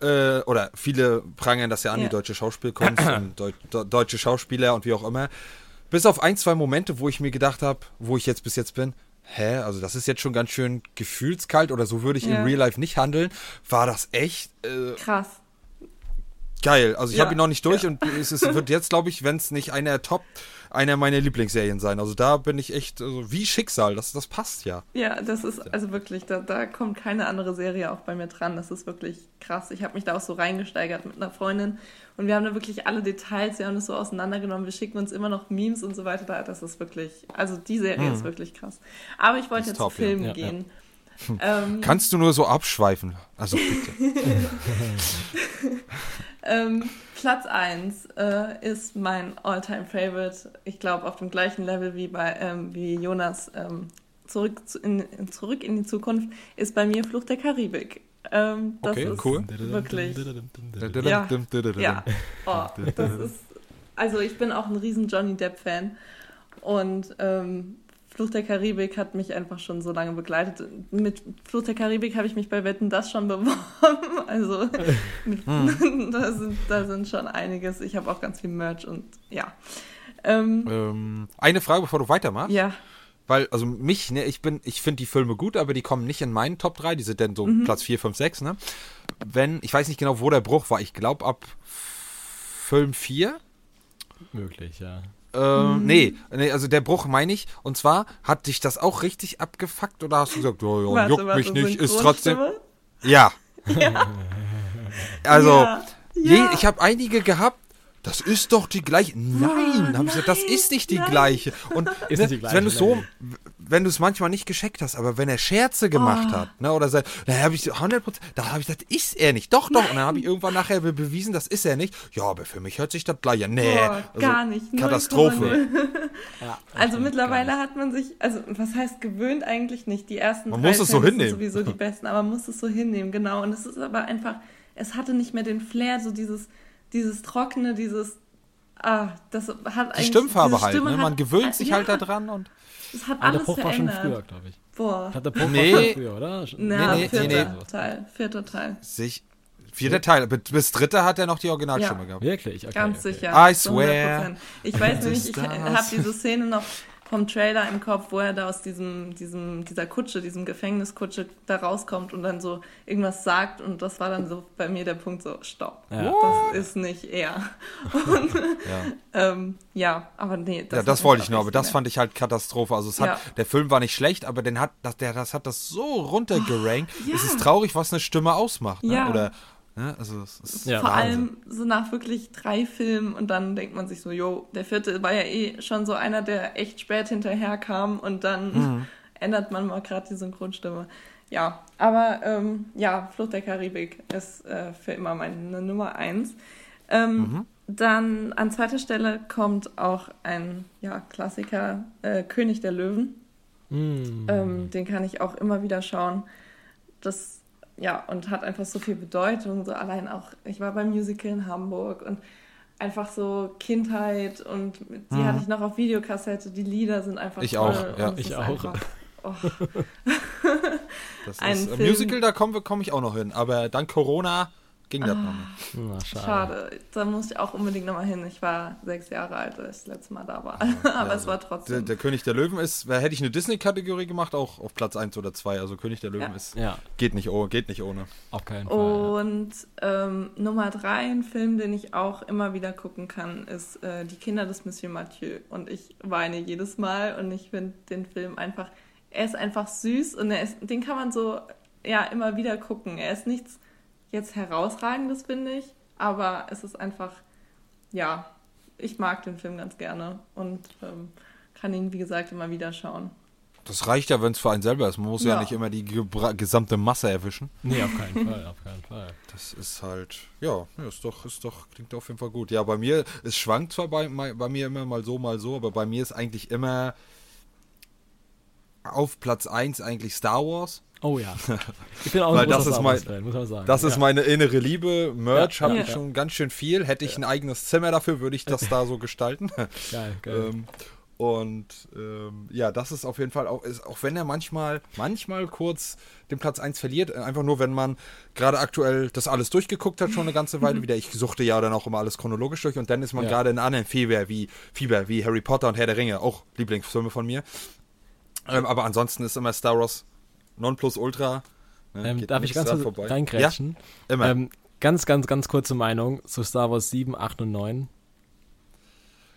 äh, oder viele prangern das ja an, Ja. die deutsche Schauspielkunst und deu de deutsche Schauspieler und wie auch immer. Bis auf ein, zwei Momente, wo ich mir gedacht habe, wo ich jetzt bis jetzt bin, hä, also das ist jetzt schon ganz schön gefühlskalt oder so würde ich Ja. in Real Life nicht handeln, war das echt äh, Krass. Geil. Also ich Ja, habe ihn noch nicht durch und es ist, wird jetzt, glaube ich, wenn es nicht einer der Top, einer meiner Lieblingsserien sein. Also da bin ich echt, also wie Schicksal, das, das passt ja. Ja, das ist also wirklich, da, da kommt keine andere Serie auch bei mir dran. Das ist wirklich krass. Ich habe mich da auch so reingesteigert mit einer Freundin und wir haben da wirklich alle Details, wir haben das so auseinandergenommen. Wir schicken uns immer noch Memes und so weiter. Da, das ist wirklich, also die Serie ist wirklich krass. Aber ich wollte jetzt top, zu Filmen ja. Ja, ja. gehen. Ähm, Kannst du nur so abschweifen? Also bitte. Ähm, Platz 1 äh, ist mein Alltime favorite Ich glaube, auf dem gleichen Level wie bei ähm, wie Jonas ähm, zurück, zu, in, zurück in die Zukunft ist bei mir Fluch der Karibik. Ähm, das Okay, ist cool. wirklich. Ja. Ja, oh, das ist. Also, ich bin auch ein riesen Johnny Depp-Fan. Und ähm, Fluch der Karibik hat mich einfach schon so lange begleitet. Mit Fluch der Karibik habe ich mich bei Wetten das schon beworben. Also, mit, da, sind, da sind schon einiges. Ich habe auch ganz viel Merch und ja. Ähm, Ähm, eine Frage, bevor du weitermachst. ja, Weil, also mich, ne, ich bin, ich finde die Filme gut, aber die kommen nicht in meinen Top 3, die sind dann so Mhm. Platz 4, 5, 6, ne? Wenn, ich weiß nicht genau, wo der Bruch war, ich glaube ab Film 4. Möglich, ja. Ähm, nee, nee, also der Bruch meine ich. Und zwar, hat dich das auch richtig abgefuckt oder hast du gesagt, oh, ja, juckt mich nicht, ist trotzdem. Synchronstimme? Ja. Also, Ja, je, ja. ich habe einige gehabt, das ist doch die gleiche. Nein, habe ich gesagt, das nein, ist nicht die nein. gleiche. Und Ist ne, nicht die gleiche, wenn du so, nein. wenn du es manchmal nicht gescheckt hast, aber wenn er Scherze gemacht Oh. hat, ne, oder sagt, da habe ich so 100% da habe ich gesagt, ist er nicht. Doch, doch. Und dann habe ich irgendwann nachher be- bewiesen, das ist er nicht. Ja, aber für mich hört sich das gleich an. Nee, Boah, gar nicht. 0,0. Katastrophe. ja Also mittlerweile hat man sich, also was heißt gewöhnt eigentlich nicht? Die ersten Man drei muss es so Filme sind hinnehmen. sowieso die besten, aber man muss es so hinnehmen, genau. Und es ist aber einfach, es hatte nicht mehr den Flair, so dieses, dieses trockene, dieses, ah, das hat Die eigentlich Stimmfarbe diese halt, Stimme ne? Man hat- gewöhnt sich ja, halt da dran und. Es hat. Ah, der alles Bruch war schon verändert. früher, glaube ich. Boah. Hat der Bruch Nee. war schon früher, oder? Na, nee, nee, vierter nee. Teil, vierter Teil. sich. Vierter Teil, bis dritter hat er noch die Originalstimme Ja. gehabt. Wirklich? Okay, Ganz okay. sicher. I swear. 100%. Ich weiß nämlich, ich Das- habe diese Szene noch vom Trailer im Kopf, wo er da aus diesem, diesem, dieser Kutsche, diesem Gefängniskutsche da rauskommt und dann so irgendwas sagt und das war dann so bei mir der Punkt so, stopp. Ja. Das ist nicht er. Und, Ja. ähm, ja, aber nee. ja, hat das wollte ich nur, aber das fand ich halt Katastrophe. Also es hat, Ja. der Film war nicht schlecht, aber den hat, das, der, das hat das so runtergerankt. ja. Es ist traurig, was eine Stimme ausmacht. Ne? Ja. Oder, ne? also es ist Ja. Vor Wahnsinn. allem so nach wirklich drei Filmen und dann denkt man sich so, jo, der vierte war ja eh schon so einer, der echt spät hinterherkam und dann Mhm. ändert man mal gerade die Synchronstimme. Ja, aber ähm, ja, Flucht der Karibik ist äh, für immer meine Nummer eins. Ähm, Mhm. Dann an zweiter Stelle kommt auch ein ja, Klassiker, äh, König der Löwen. Mm. Ähm, den kann ich auch immer wieder schauen. Das, ja, und hat einfach so viel Bedeutung. So allein auch, ich war beim Musical in Hamburg und einfach so Kindheit und die hatte ich noch auf Videokassette. Die Lieder sind einfach Mhm. Ich toll. auch, ja. Ich auch. Einfach, oh, Das Ein ist, äh. Musical, da komme komm ich auch noch hin. Aber dann Corona ging das noch nicht. Na, schade. Schade. Da muss ich auch unbedingt nochmal hin. Ich war sechs Jahre alt, als ich das letzte Mal da war. Aber es war Der, trotzdem. der König der Löwen ist, wer- hätte ich eine Disney-Kategorie gemacht, auch auf Platz 1 oder 2. Also König der Löwen Ja. ist, Ja, geht nicht, oh, geht nicht ohne. auf keinen Fall. Und ähm, Nummer drei, ein Film, den ich auch immer wieder gucken kann, ist äh, Die Kinder des Monsieur Mathieu. Und ich weine jedes Mal und ich finde den Film einfach, er ist einfach süß und er ist, den kann man so ja immer wieder gucken. Er ist nichts jetzt herausragendes, finde ich, aber es ist einfach, ja, ich mag den Film ganz gerne und ähm, kann ihn, wie gesagt, immer wieder schauen. Das reicht ja, wenn es für einen selber ist. Man muss ja, Ja. nicht immer die gesamte Masse erwischen. Nee, auf keinen Fall, auf keinen Fall. Das ist halt, ja, ja, ist doch, ist doch, klingt auf jeden Fall gut. Ja, bei mir, es schwankt zwar bei, bei mir immer mal so, mal so, aber bei mir ist eigentlich immer auf Platz 1 eigentlich Star Wars. Oh ja. Ich bin auch Weil ein das ist Star mein- Wars-Fan, muss man sagen. Das ist ja. meine innere Liebe. Merch Ja, habe ja. ich schon ganz schön viel. Hätte ich ein eigenes Zimmer dafür, würde ich das da so gestalten. Geil, geil. ähm, und ähm, ja, das ist auf jeden Fall auch, ist, auch wenn er manchmal, manchmal kurz den Platz 1 verliert, äh, einfach nur, wenn man gerade aktuell das alles durchgeguckt hat, schon eine ganze Weile wieder. Ich suchte ja dann auch immer alles chronologisch durch und dann ist man gerade in anderen Fieber wie, Fieber wie Harry Potter und Herr der Ringe, auch Lieblingsfilme von mir. Ähm, aber ansonsten ist immer Star Wars Nonplusultra. Ne, ähm, darf ich ganz kurz reingrätschen? Ja, immer. Ähm, ganz, ganz, ganz kurze Meinung zu Star Wars 7, 8 und 9.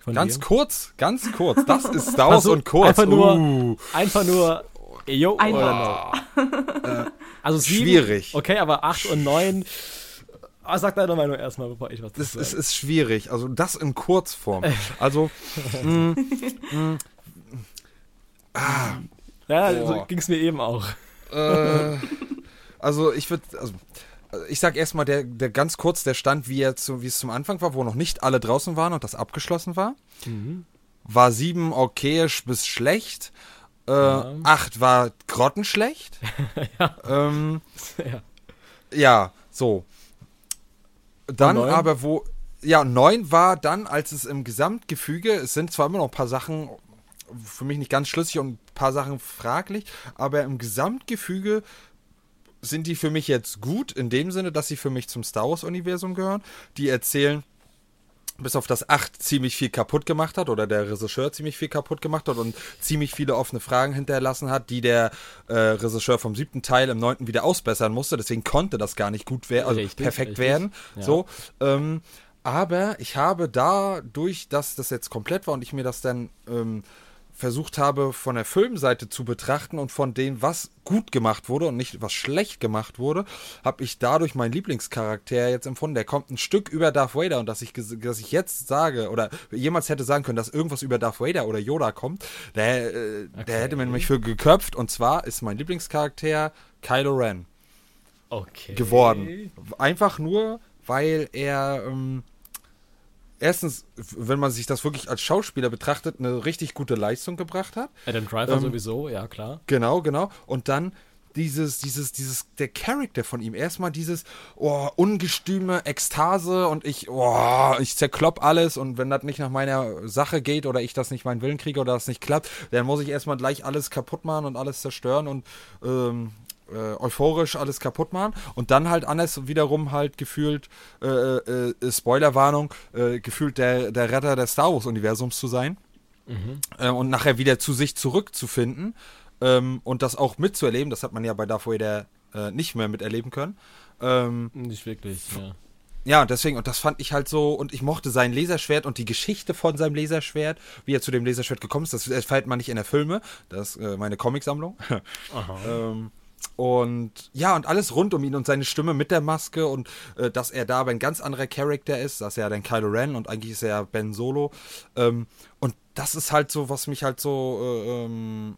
Von Ganz dir. kurz, ganz kurz. Das ist Star Wars Versuch- und kurz. Einfach nur, Uh. einfach nur, jo Einfach. oder no. also 7, schwierig. Okay, aber 8 und 9, ah, sag deine Meinung erstmal, bevor ich was Das ist, ist schwierig. Also das in Kurzform. Also Ja, so Boah. ging es mir eben auch. äh, also ich würde, also ich sag erstmal, der, der ganz kurz, der Stand, wie, er zu, wie es zum Anfang war, wo noch nicht alle draußen waren und das abgeschlossen war, war sieben okayisch bis schlecht. Äh, Acht war grottenschlecht. ähm, ja. ja, so. Dann aber wo, ja, neun war dann, als es im Gesamtgefüge, es sind zwar immer noch ein paar Sachen für mich nicht ganz schlüssig und ein paar Sachen fraglich, aber im Gesamtgefüge sind die für mich jetzt gut, in dem Sinne, dass sie für mich zum Star Wars-Universum gehören. Die erzählen, bis auf das 8 ziemlich viel kaputt gemacht hat oder der Regisseur ziemlich viel kaputt gemacht hat und ziemlich viele offene Fragen hinterlassen hat, die der äh, Regisseur vom siebten Teil im neunten wieder ausbessern musste. Deswegen konnte das gar nicht gut werden, also Richtig, perfekt richtig. werden. Ja. So, ähm, aber ich habe dadurch, dass das jetzt komplett war und ich mir das dann ähm, versucht habe, von der Filmseite zu betrachten und von dem, was gut gemacht wurde und nicht was schlecht gemacht wurde, habe ich dadurch meinen Lieblingscharakter jetzt empfunden. Der kommt ein Stück über Darth Vader und dass ich, dass ich jetzt sage oder jemals hätte sagen können, dass irgendwas über Darth Vader oder Yoda kommt, der, äh, der hätte mir nämlich für geköpft und zwar ist mein Lieblingscharakter Kylo Ren Okay. geworden. Einfach nur, weil er ähm, erstens, wenn man sich das wirklich als Schauspieler betrachtet, eine richtig gute Leistung gebracht hat. Adam Driver Ähm, sowieso, ja klar. Genau, genau. Und dann dieses, dieses, dieses, der Charakter von ihm. Erstmal dieses, oh, ungestüme Ekstase und ich, oh, ich zerklopp alles und wenn das nicht nach meiner Sache geht oder ich das nicht meinen Willen kriege oder das nicht klappt, dann muss ich erstmal gleich alles kaputt machen und alles zerstören und ähm, äh, euphorisch alles kaputt machen und dann halt anders wiederum halt gefühlt, äh, äh, äh, Spoilerwarnung, äh, gefühlt der, der Retter des Star Wars Universums zu sein äh, und nachher wieder zu sich zurückzufinden ähm, und das auch mitzuerleben. Das hat man ja bei Darth Vader nicht mehr miterleben können. Ähm, Nicht wirklich, ja. ja, deswegen, und das fand ich halt so, und ich mochte sein Laserschwert und die Geschichte von seinem Laserschwert, wie er zu dem Laserschwert gekommen ist, das erfährt man nicht in der Filme, das ist äh, meine Comicsammlung. ähm, und ja, und alles rund um ihn und seine Stimme mit der Maske und äh, dass er da aber ein ganz anderer Charakter ist, dass er dann Kylo Ren und eigentlich ist er ja Ben Solo. Ähm, und das ist halt so, was mich halt so äh, ähm,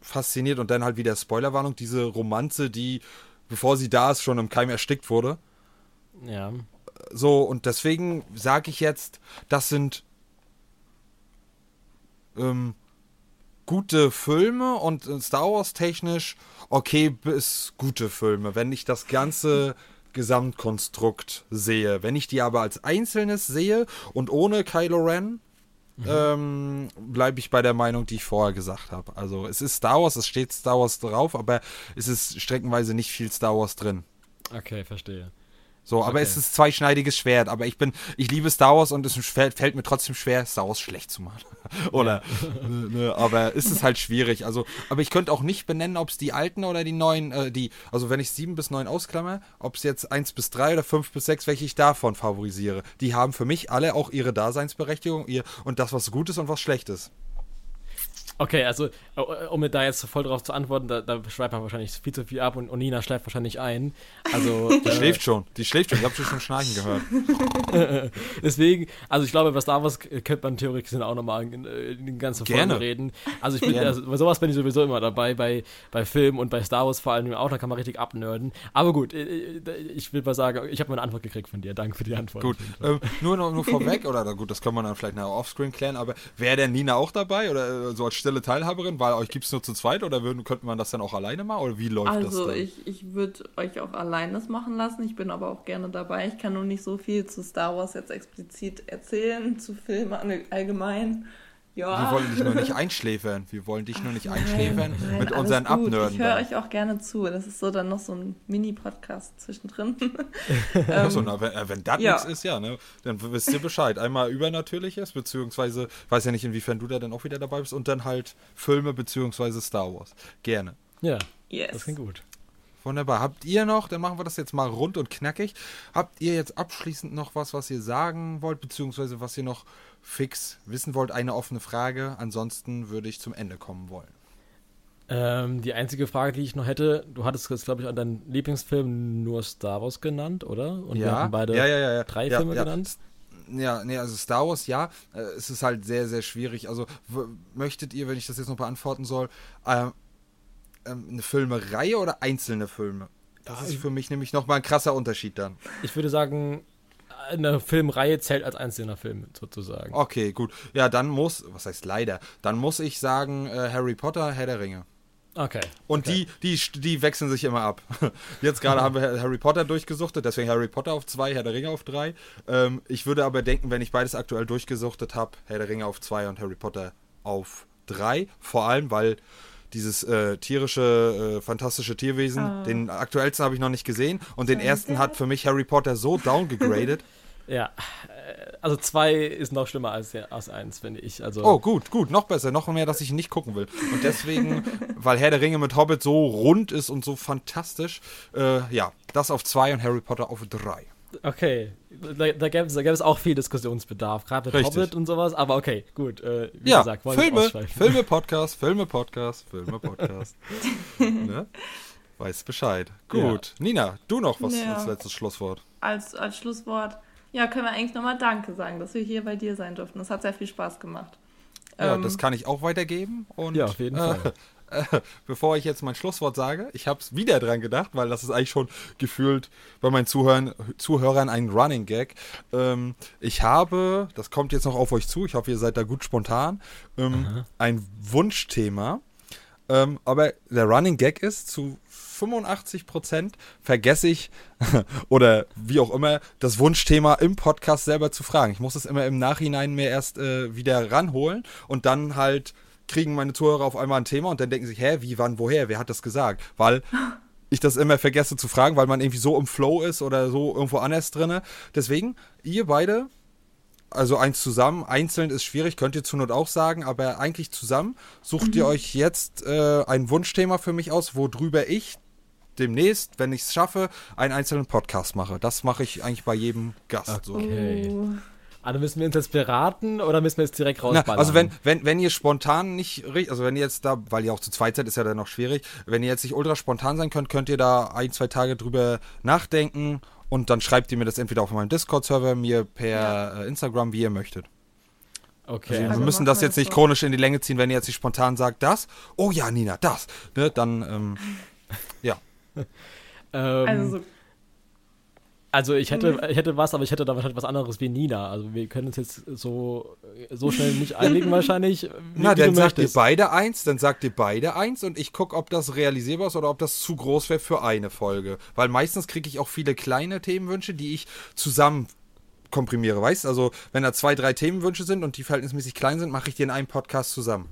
fasziniert und dann halt wieder Spoilerwarnung, diese Romanze, die, bevor sie da ist, schon im Keim erstickt wurde. Ja. So, und deswegen sage ich jetzt, das sind ähm, gute Filme und äh, Star Wars technisch okay bis gute Filme, wenn ich das ganze Gesamtkonstrukt sehe. Wenn ich die aber als Einzelnes sehe und ohne Kylo Ren, ähm, bleibe ich bei der Meinung, die ich vorher gesagt habe. Also es ist Star Wars, es steht Star Wars drauf, aber es ist streckenweise nicht viel Star Wars drin. Okay, verstehe. So, aber Okay. es ist zweischneidiges Schwert. Aber ich bin, ich liebe Star Wars und es fällt, fällt mir trotzdem schwer, Star Wars schlecht zu machen. oder, ne, ne, aber ist es halt schwierig. Also, aber ich könnte auch nicht benennen, ob es die alten oder die neuen, äh, die, also wenn ich sieben bis neun ausklammer, ob es jetzt eins bis drei oder fünf bis sechs, welche ich davon favorisiere. Die haben für mich alle auch ihre Daseinsberechtigung ihr, und das, was gut ist und was schlecht ist. Okay, also äh, um mir da jetzt voll drauf zu antworten, da, da schreibt man wahrscheinlich viel zu viel ab und, und Nina schläft wahrscheinlich ein. Also Die äh, schläft schon, die schläft schon. Ich habe schon schnarchen gehört. deswegen, also ich glaube, über Star Wars äh, könnte man theoretisch auch nochmal in, äh, in den ganzen. Folgen reden. Also ich bin, also, bei sowas bin ich sowieso immer dabei, bei, bei Filmen und bei Star Wars vor allem auch, da kann man richtig abnörden. Aber gut, äh, äh, ich will mal sagen, ich habe meine Antwort gekriegt von dir. Danke für die Antwort. Gut, ähm, nur noch nur vorweg, oder gut, das kann man dann vielleicht nachher offscreen klären, aber wäre denn Nina auch dabei oder äh, so als stille Teilhaberin? Weil euch gibt es nur zu zweit oder würden, könnte man das dann auch alleine machen oder wie läuft das Also ich, ich würde euch auch allein das machen lassen. Ich bin aber auch gerne dabei. Ich kann nur nicht so viel zu Star Wars jetzt explizit erzählen, zu Filmen all- allgemein. Ja. Wir wollen dich nur nicht einschläfern. Wir wollen dich nur nicht einschläfern Nein, mit unseren gut. Abnörden. Ich höre euch auch gerne zu. Das ist so dann noch so ein Mini-Podcast zwischendrin. Achso, na, wenn, äh, wenn das ja. nichts ist, ja, ne, dann wisst ihr Bescheid. Einmal Übernatürliches, beziehungsweise, weiß ja nicht, inwiefern du da dann auch wieder dabei bist, und dann halt Filme, beziehungsweise Star Wars. Gerne. Ja, yes. das klingt gut. Wunderbar. Habt ihr noch, dann machen wir das jetzt mal rund und knackig. Habt ihr jetzt abschließend noch was, was ihr sagen wollt, beziehungsweise was ihr noch fix wissen wollt? Eine offene Frage. Ansonsten würde ich zum Ende kommen wollen. Ähm, die einzige Frage, die ich noch hätte, du hattest jetzt, glaube ich, an deinen Lieblingsfilm nur Star Wars genannt, oder? Und wir hatten beide ja, ja, ja, ja. drei ja, Filme ja. genannt. Ja, nee, also Star Wars, ja, äh, es ist halt sehr, sehr schwierig. Also möchtet ihr, wenn ich das jetzt noch beantworten soll, ähm, ähm, eine Filmereihe oder einzelne Filme? Das ist für mich nämlich nochmal ein krasser Unterschied dann. Ich würde sagen, eine Filmreihe zählt als einzelner Film sozusagen. Okay, gut. Ja, dann muss, was heißt leider, dann muss ich sagen äh, Harry Potter, Herr der Ringe. Okay. Und die, die, die wechseln sich immer ab. Jetzt gerade haben wir Harry Potter durchgesuchtet, deswegen Harry Potter auf zwei, Herr der Ringe auf drei. Ähm, ich würde aber denken, wenn ich beides aktuell durchgesuchtet habe, Herr der Ringe auf zwei und Harry Potter auf drei. Vor allem, weil dieses äh, tierische, äh, fantastische Tierwesen, Ah. den aktuellsten habe ich noch nicht gesehen. Und den ersten hat für mich Harry Potter so downgegradet. Ja, äh, also zwei ist noch schlimmer als, als eins, finde ich. Also, Oh, gut, gut, noch besser, noch mehr, dass ich ihn nicht gucken will. Und deswegen, weil Herr der Ringe mit Hobbit so rund ist und so fantastisch, äh, ja, das auf zwei und Harry Potter auf drei. Okay. Da, da gäbe es da gäbe es auch viel Diskussionsbedarf, gerade mit Richtig. Hobbit und sowas, aber okay, gut. Äh, wie Ja, gesagt, wollen wir nicht Filme. Filme, Podcast, Filme, Podcast, Filme, Podcast. ne? Weiß Bescheid. Gut. Nina, du noch was Ja. als letztes Schlusswort. als, als Schlusswort, ja, können wir eigentlich nochmal Danke sagen, dass wir hier bei dir sein durften. Das hat sehr viel Spaß gemacht. Ja, Ähm, das kann ich auch weitergeben. Und, Ja, auf jeden äh, Fall. Äh, bevor ich jetzt mein Schlusswort sage, ich habe es wieder dran gedacht, weil das ist eigentlich schon gefühlt bei meinen Zuhörern, Zuhörern ein Running Gag. Ähm, ich habe, das kommt jetzt noch auf euch zu, ich hoffe, ihr seid da gut spontan, ähm, ein Wunschthema. Ähm, aber der Running Gag ist, zu 85 Prozent vergesse ich oder wie auch immer das Wunschthema im Podcast selber zu fragen. Ich muss es immer im Nachhinein mir erst äh, wieder ranholen und dann halt kriegen meine Zuhörer auf einmal ein Thema und dann denken sich, hä, wie, wann, woher, wer hat das gesagt? Weil ich das immer vergesse zu fragen, weil man irgendwie so im Flow ist oder so irgendwo anders drinne. Deswegen, ihr beide, also eins zusammen, einzeln ist schwierig, könnt ihr zu Not auch sagen, aber eigentlich zusammen sucht ihr euch jetzt äh, ein Wunschthema für mich aus, worüber ich demnächst, wenn ich es schaffe, einen einzelnen Podcast mache. Das mache ich eigentlich bei jedem Gast. So. Okay. Oh. Also müssen wir uns jetzt beraten oder müssen wir jetzt direkt Na, rausballern? also wenn, wenn, wenn ihr spontan nicht richtig, also wenn ihr jetzt da, weil ihr auch zu zweit seid, ist ja dann noch schwierig, wenn ihr jetzt nicht ultra spontan sein könnt, könnt ihr da ein, zwei Tage drüber nachdenken und dann schreibt ihr mir das entweder auf meinem Discord-Server, mir per äh, Instagram, wie ihr möchtet. Okay. Also, Also wir müssen das wir jetzt nicht so. chronisch in die Länge ziehen, wenn ihr jetzt nicht spontan sagt, das, oh ja, Nina, das, ne, dann, ähm, ja. ähm, Also so, Also ich hätte, Mhm. ich hätte was, aber ich hätte da wahrscheinlich was anderes wie Nina. Also wir können uns jetzt so, so schnell nicht einigen wahrscheinlich. Wie, Na, dann sagt ihr möchtest. beide eins, dann sagt ihr beide eins und ich gucke, ob das realisierbar ist oder ob das zu groß wäre für eine Folge. Weil meistens kriege ich auch viele kleine Themenwünsche, die ich zusammen komprimiere, weißt Also, wenn da zwei, drei Themenwünsche sind und die verhältnismäßig klein sind, mache ich die in einem Podcast zusammen.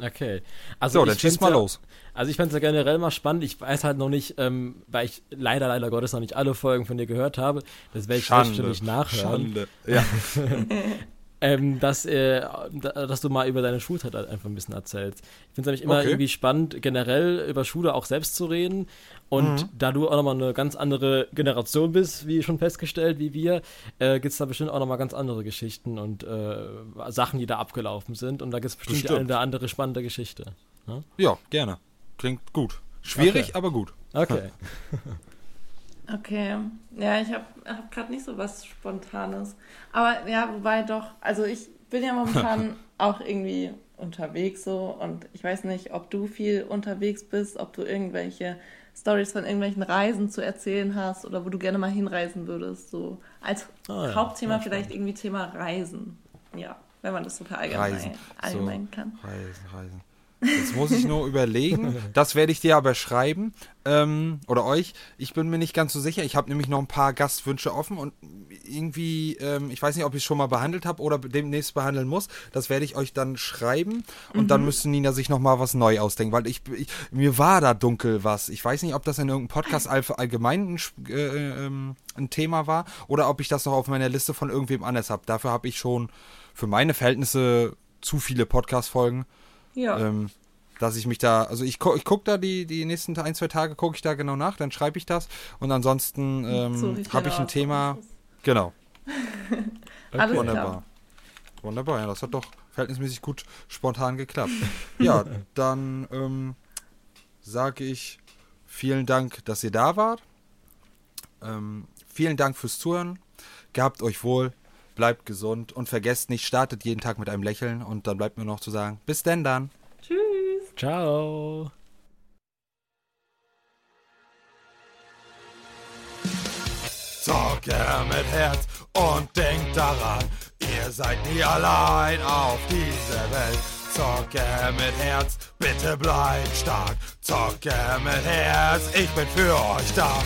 Okay. Also so, dann schieß mal ja, los. Also ich fände es ja generell mal spannend. Ich weiß halt noch nicht, ähm, weil ich leider, leider Gottes noch nicht alle Folgen von dir gehört habe. Das werde ich selbstständig nachhören. Schande. Ja. ähm, dass, äh, dass du mal über deine Schulzeit halt einfach ein bisschen erzählst. Ich finde es nämlich immer Okay. irgendwie spannend, generell über Schule auch selbst zu reden. Und Mhm. da du auch nochmal eine ganz andere Generation bist, wie schon festgestellt, wie wir, äh, gibt es da bestimmt auch nochmal ganz andere Geschichten und äh, Sachen, die da abgelaufen sind. Und da gibt es bestimmt Bestimmt. eine oder andere spannende Geschichte. Ne? ja, gerne. Klingt gut. Schwierig, Okay. aber gut. Okay. Okay, ja, ich habe hab gerade nicht so was Spontanes. Aber ja, wobei doch, also ich bin ja momentan auch irgendwie unterwegs so und ich weiß nicht, ob du viel unterwegs bist, ob du irgendwelche Stories von irgendwelchen Reisen zu erzählen hast oder wo du gerne mal hinreisen würdest. So als Ah ja, Hauptthema vielleicht irgendwie Thema Reisen. Ja, wenn man das so Reisen. allgemein So. kann. Reisen, reisen. Jetzt muss ich nur überlegen. Das werde ich dir aber schreiben. Ähm, oder euch. Ich bin mir nicht ganz so sicher. Ich habe nämlich noch ein paar Gastwünsche offen und irgendwie, ähm, ich weiß nicht, ob ich es schon mal behandelt habe oder demnächst behandeln muss. Das werde ich euch dann schreiben und dann müsste Nina sich noch mal was neu ausdenken, weil ich, ich mir war da dunkel was. Ich weiß nicht, ob das in irgendeinem Podcast all- allgemein ein, äh, ähm, ein Thema war oder ob ich das noch auf meiner Liste von irgendwem anders habe. Dafür habe ich schon für meine Verhältnisse zu viele Podcast-Folgen Ja, ähm, dass ich mich da, also ich, gu- ich gucke da die, die nächsten ein, zwei Tage, gucke ich da genau nach, dann schreibe ich das und ansonsten So ähm, habe ich ein Thema, genau, Alles wunderbar. Wunderbar, ja, das hat doch verhältnismäßig gut spontan geklappt. ja, dann ähm, sage ich vielen Dank, dass ihr da wart. Ähm, vielen Dank fürs Zuhören. Gehabt euch wohl, bleibt gesund und vergesst nicht, startet jeden Tag mit einem Lächeln und dann bleibt mir noch zu sagen, bis denn dann. Tschüss. Ciao. Zocke mit Herz und denkt daran, ihr seid nie allein auf dieser Welt. Zocke mit Herz, bitte bleibt stark. Zocke mit Herz, ich bin für euch da.